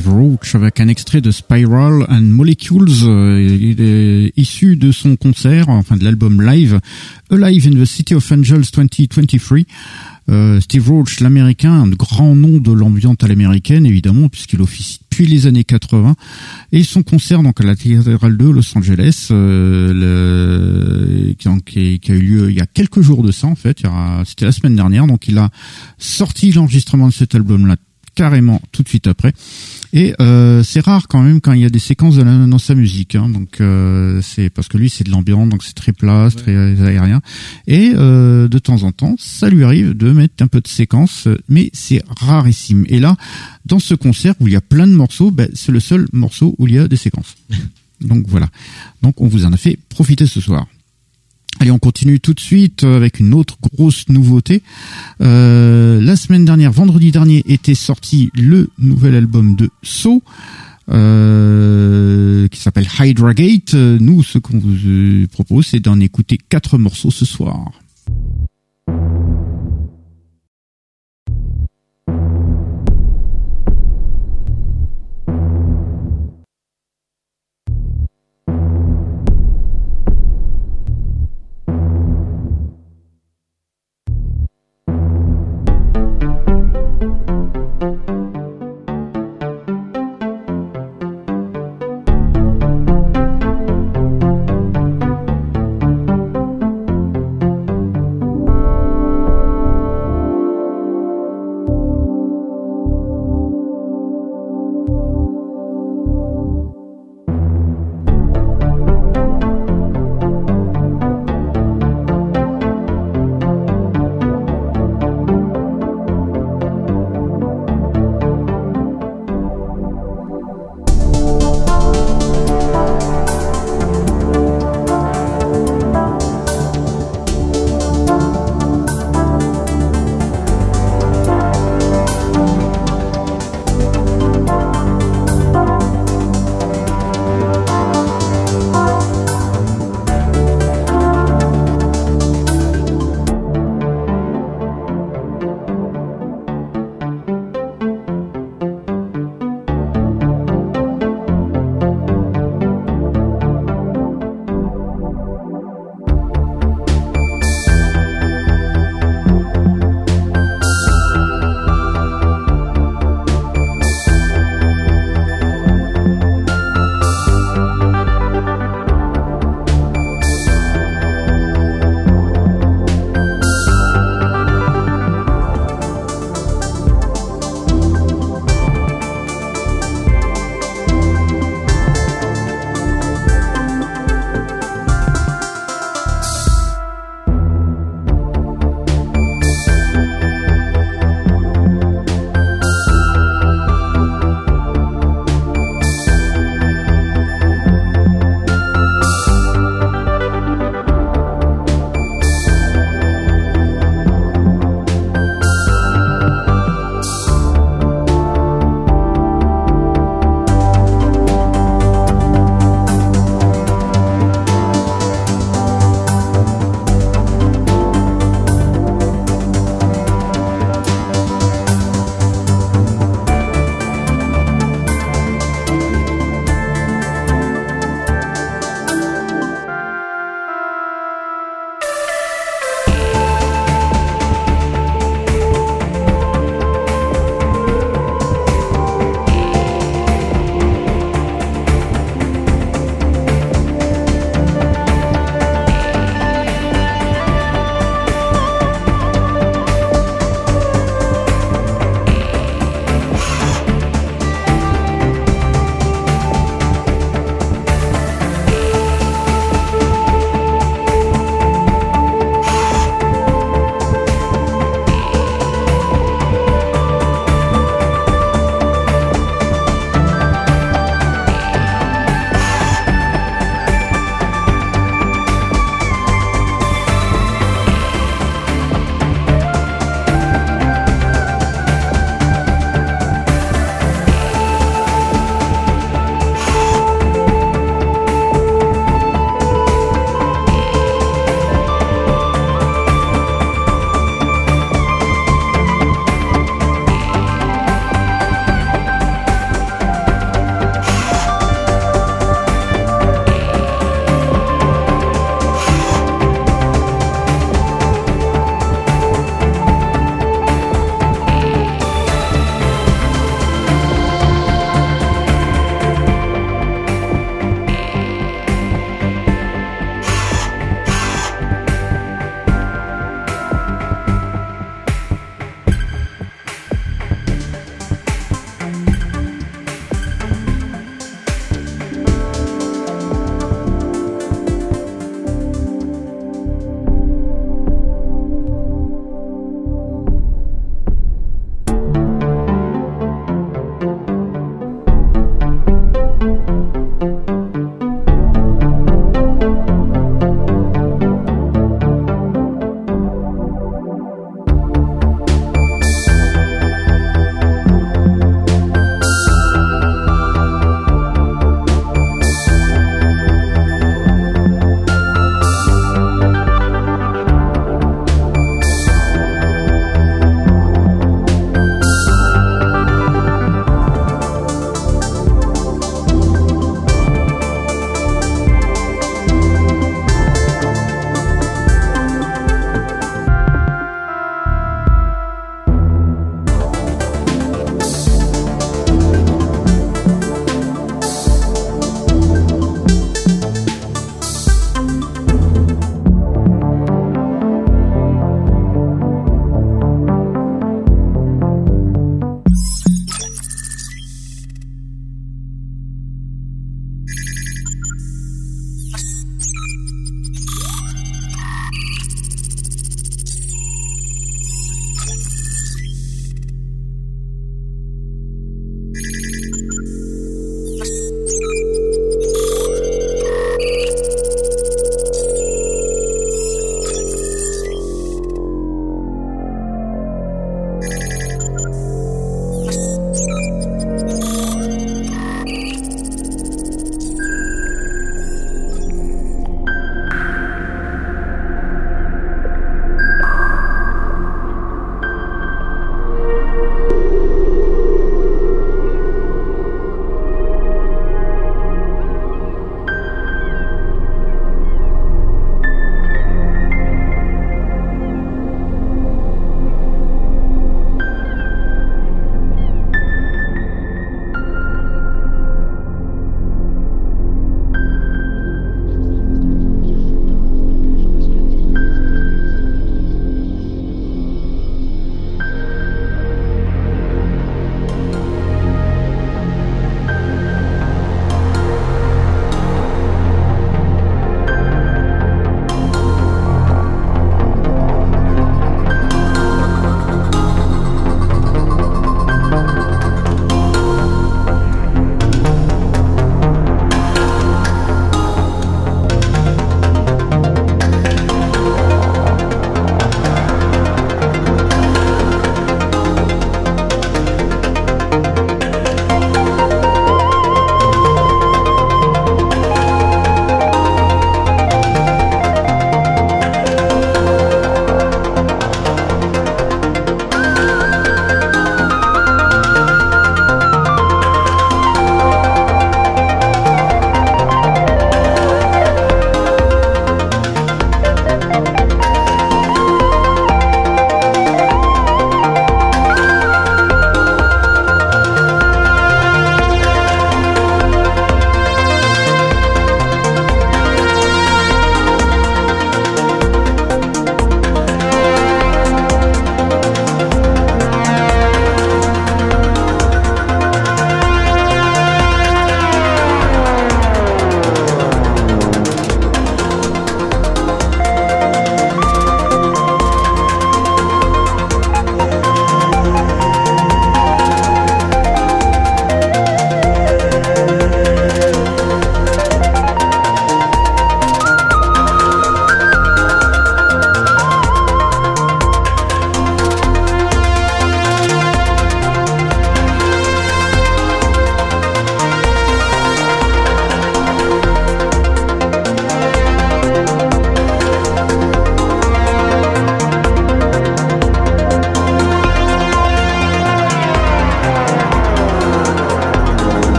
Steve Roach avec un extrait de Spiral and Molecules euh, issu de son concert, enfin de l'album live Alive in the City of Angels 2023. Euh, Steve Roach, l'américain, un grand nom de l'ambiance à l'américaine, évidemment, puisqu'il officie depuis les années 80. Et son concert, donc, à la cathédrale de Los Angeles, euh, qui, qui, a eu lieu il y a quelques jours de ça, en fait. C'était la semaine dernière. Donc, il a sorti l'enregistrement de cet album-là carrément tout de suite après. Et euh, c'est rare quand même quand il y a des séquences dans sa musique. Hein, donc euh, c'est parce que lui c'est de l'ambiance, donc c'est très plat, très aérien. Et euh, de temps en temps, ça lui arrive de mettre un peu de séquences, mais c'est rarissime. Et là, dans ce concert où il y a plein de morceaux, ben, c'est le seul morceau où il y a des séquences. donc voilà. Donc on vous en a fait profiter ce soir. Allez, on continue tout de suite avec une autre grosse nouveauté. Euh, la semaine dernière, vendredi dernier, était sorti le nouvel album de So. Euh, qui s'appelle Hydra Gate. Nous, ce qu'on vous propose, c'est d'en écouter quatre morceaux ce soir.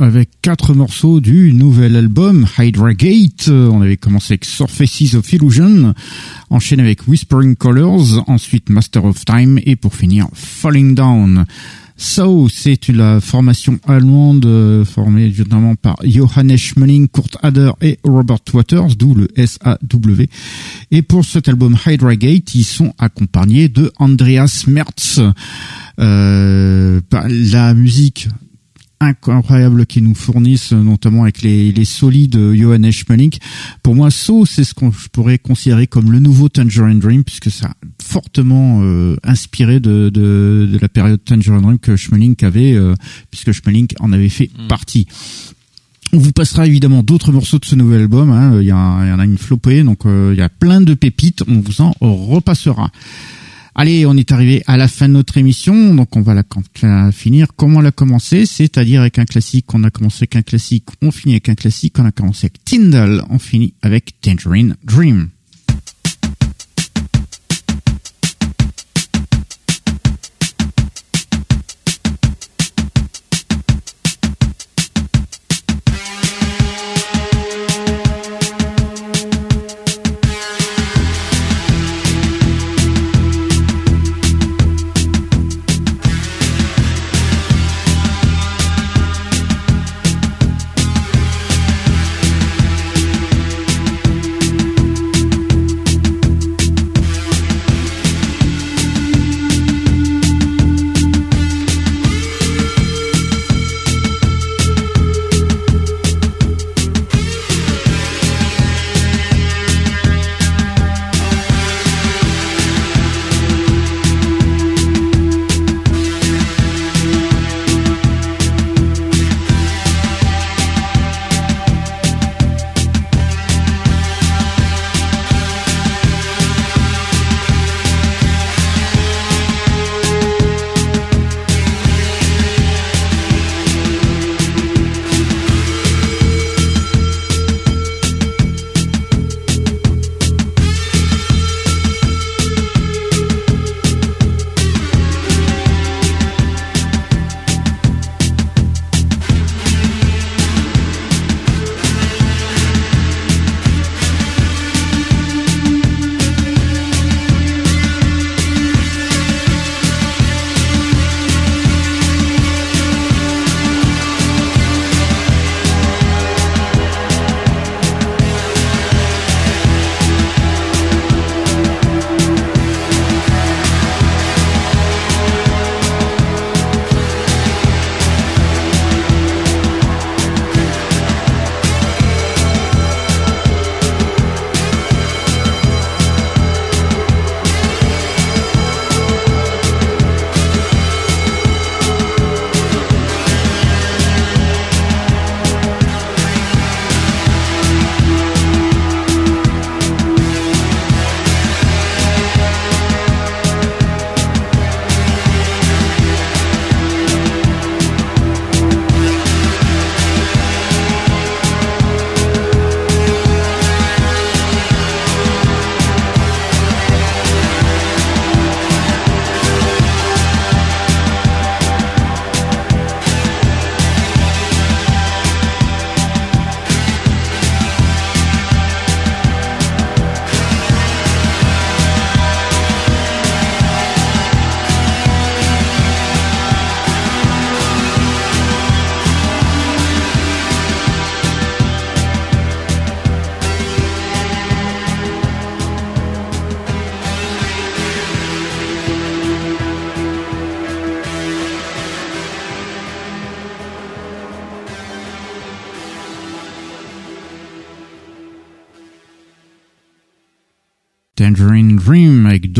Avec quatre morceaux du nouvel album Hydra Gate. On avait commencé avec Surfaces of Illusion, enchaîné avec Whispering Colors, ensuite Master of Time et pour finir Falling Down. So, c'est la formation allemande euh, formée notamment par Johannes Schmeling, Kurt Hader et Robert Waters, d'où le SAW. Et pour cet album Hydra Gate, ils sont accompagnés de Andreas Merz. Euh, la musique incroyable qu'ils nous fournissent, notamment avec les, les solides Johannes Schmeling. Pour moi, So, c'est ce qu'on je pourrais considérer comme le nouveau Tangerine Dream, puisque ça a fortement euh, inspiré de, de, de, la période Tangerine Dream que Schmeling avait, euh, puisque Schmeling en avait fait mm. partie. On vous passera évidemment d'autres morceaux de ce nouvel album. Hein. Il, y a, il, y en a une flopée, donc euh, il y a plein de pépites. On vous en repassera. Allez, on est arrivé à la fin de notre émission, donc on va la, finir comme on l'a commencé, c'est-à-dire avec un classique. On a commencé avec un classique, on finit avec un classique. On a commencé avec Tyndall, on finit avec Tangerine Dream.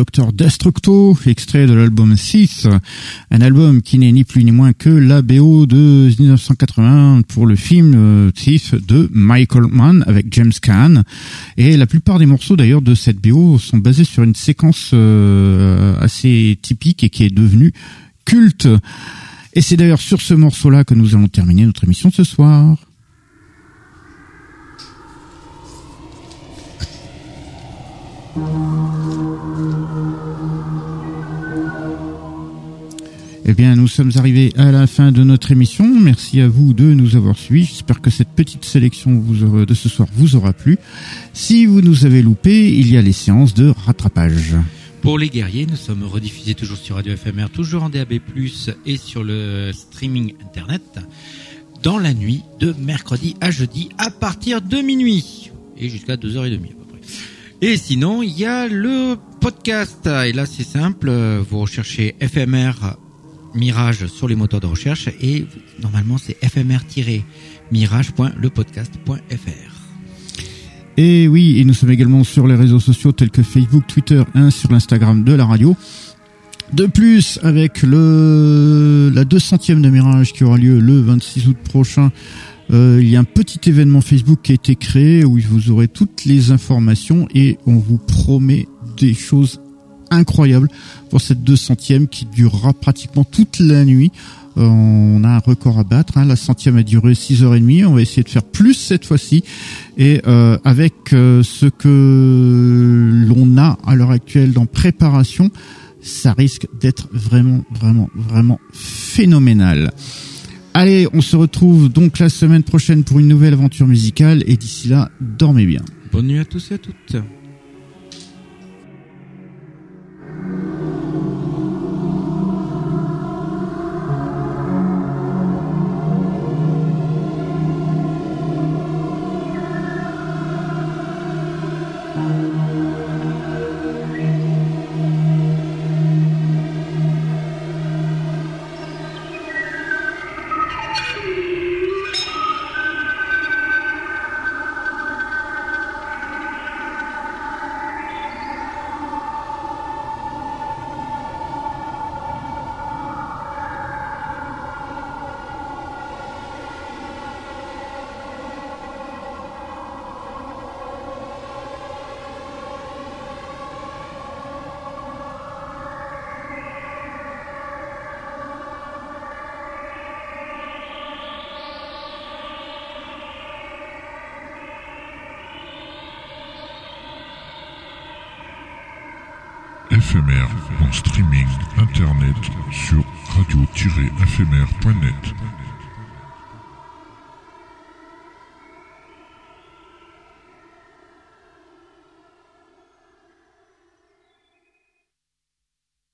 Dr Destructo, extrait de l'album 6, un album qui n'est ni plus ni moins que la BO de 1980 pour le film 6 euh, de Michael Mann avec James Caan. Et la plupart des morceaux d'ailleurs de cette BO sont basés sur une séquence euh, assez typique et qui est devenue culte. Et c'est d'ailleurs sur ce morceau-là que nous allons terminer notre émission ce soir. Eh bien, nous sommes arrivés à la fin de notre émission. Merci à vous de nous avoir suivis. J'espère que cette petite sélection de ce soir vous aura plu. Si vous nous avez loupé, il y a les séances de rattrapage. Pour les guerriers, nous sommes rediffusés toujours sur Radio FMR, toujours en DAB+, et sur le streaming internet, dans la nuit de mercredi à jeudi, à partir de minuit, et jusqu'à 2h30 à peu près. Et sinon, il y a le podcast, et là c'est simple, vous recherchez FMR Mirage sur les moteurs de recherche, et normalement c'est fmr-mirage.lepodcast.fr. Et oui, et nous sommes également sur les réseaux sociaux tels que Facebook, Twitter, et sur l'Instagram de la radio. De plus, avec le la 200e de Mirage qui aura lieu le 26 août prochain, euh, il y a un petit événement Facebook qui a été créé où vous aurez toutes les informations et on vous promet des choses incroyables pour cette 200e qui durera pratiquement toute la nuit. Euh, on a un record à battre. Hein. La centième a duré 6h30. On va essayer de faire plus cette fois-ci. Et euh, avec euh, ce que l'on a à l'heure actuelle dans préparation, ça risque d'être vraiment, vraiment, vraiment phénoménal. Allez, on se retrouve donc la semaine prochaine pour une nouvelle aventure musicale. Et d'ici là, dormez bien. Bonne nuit à tous et à toutes.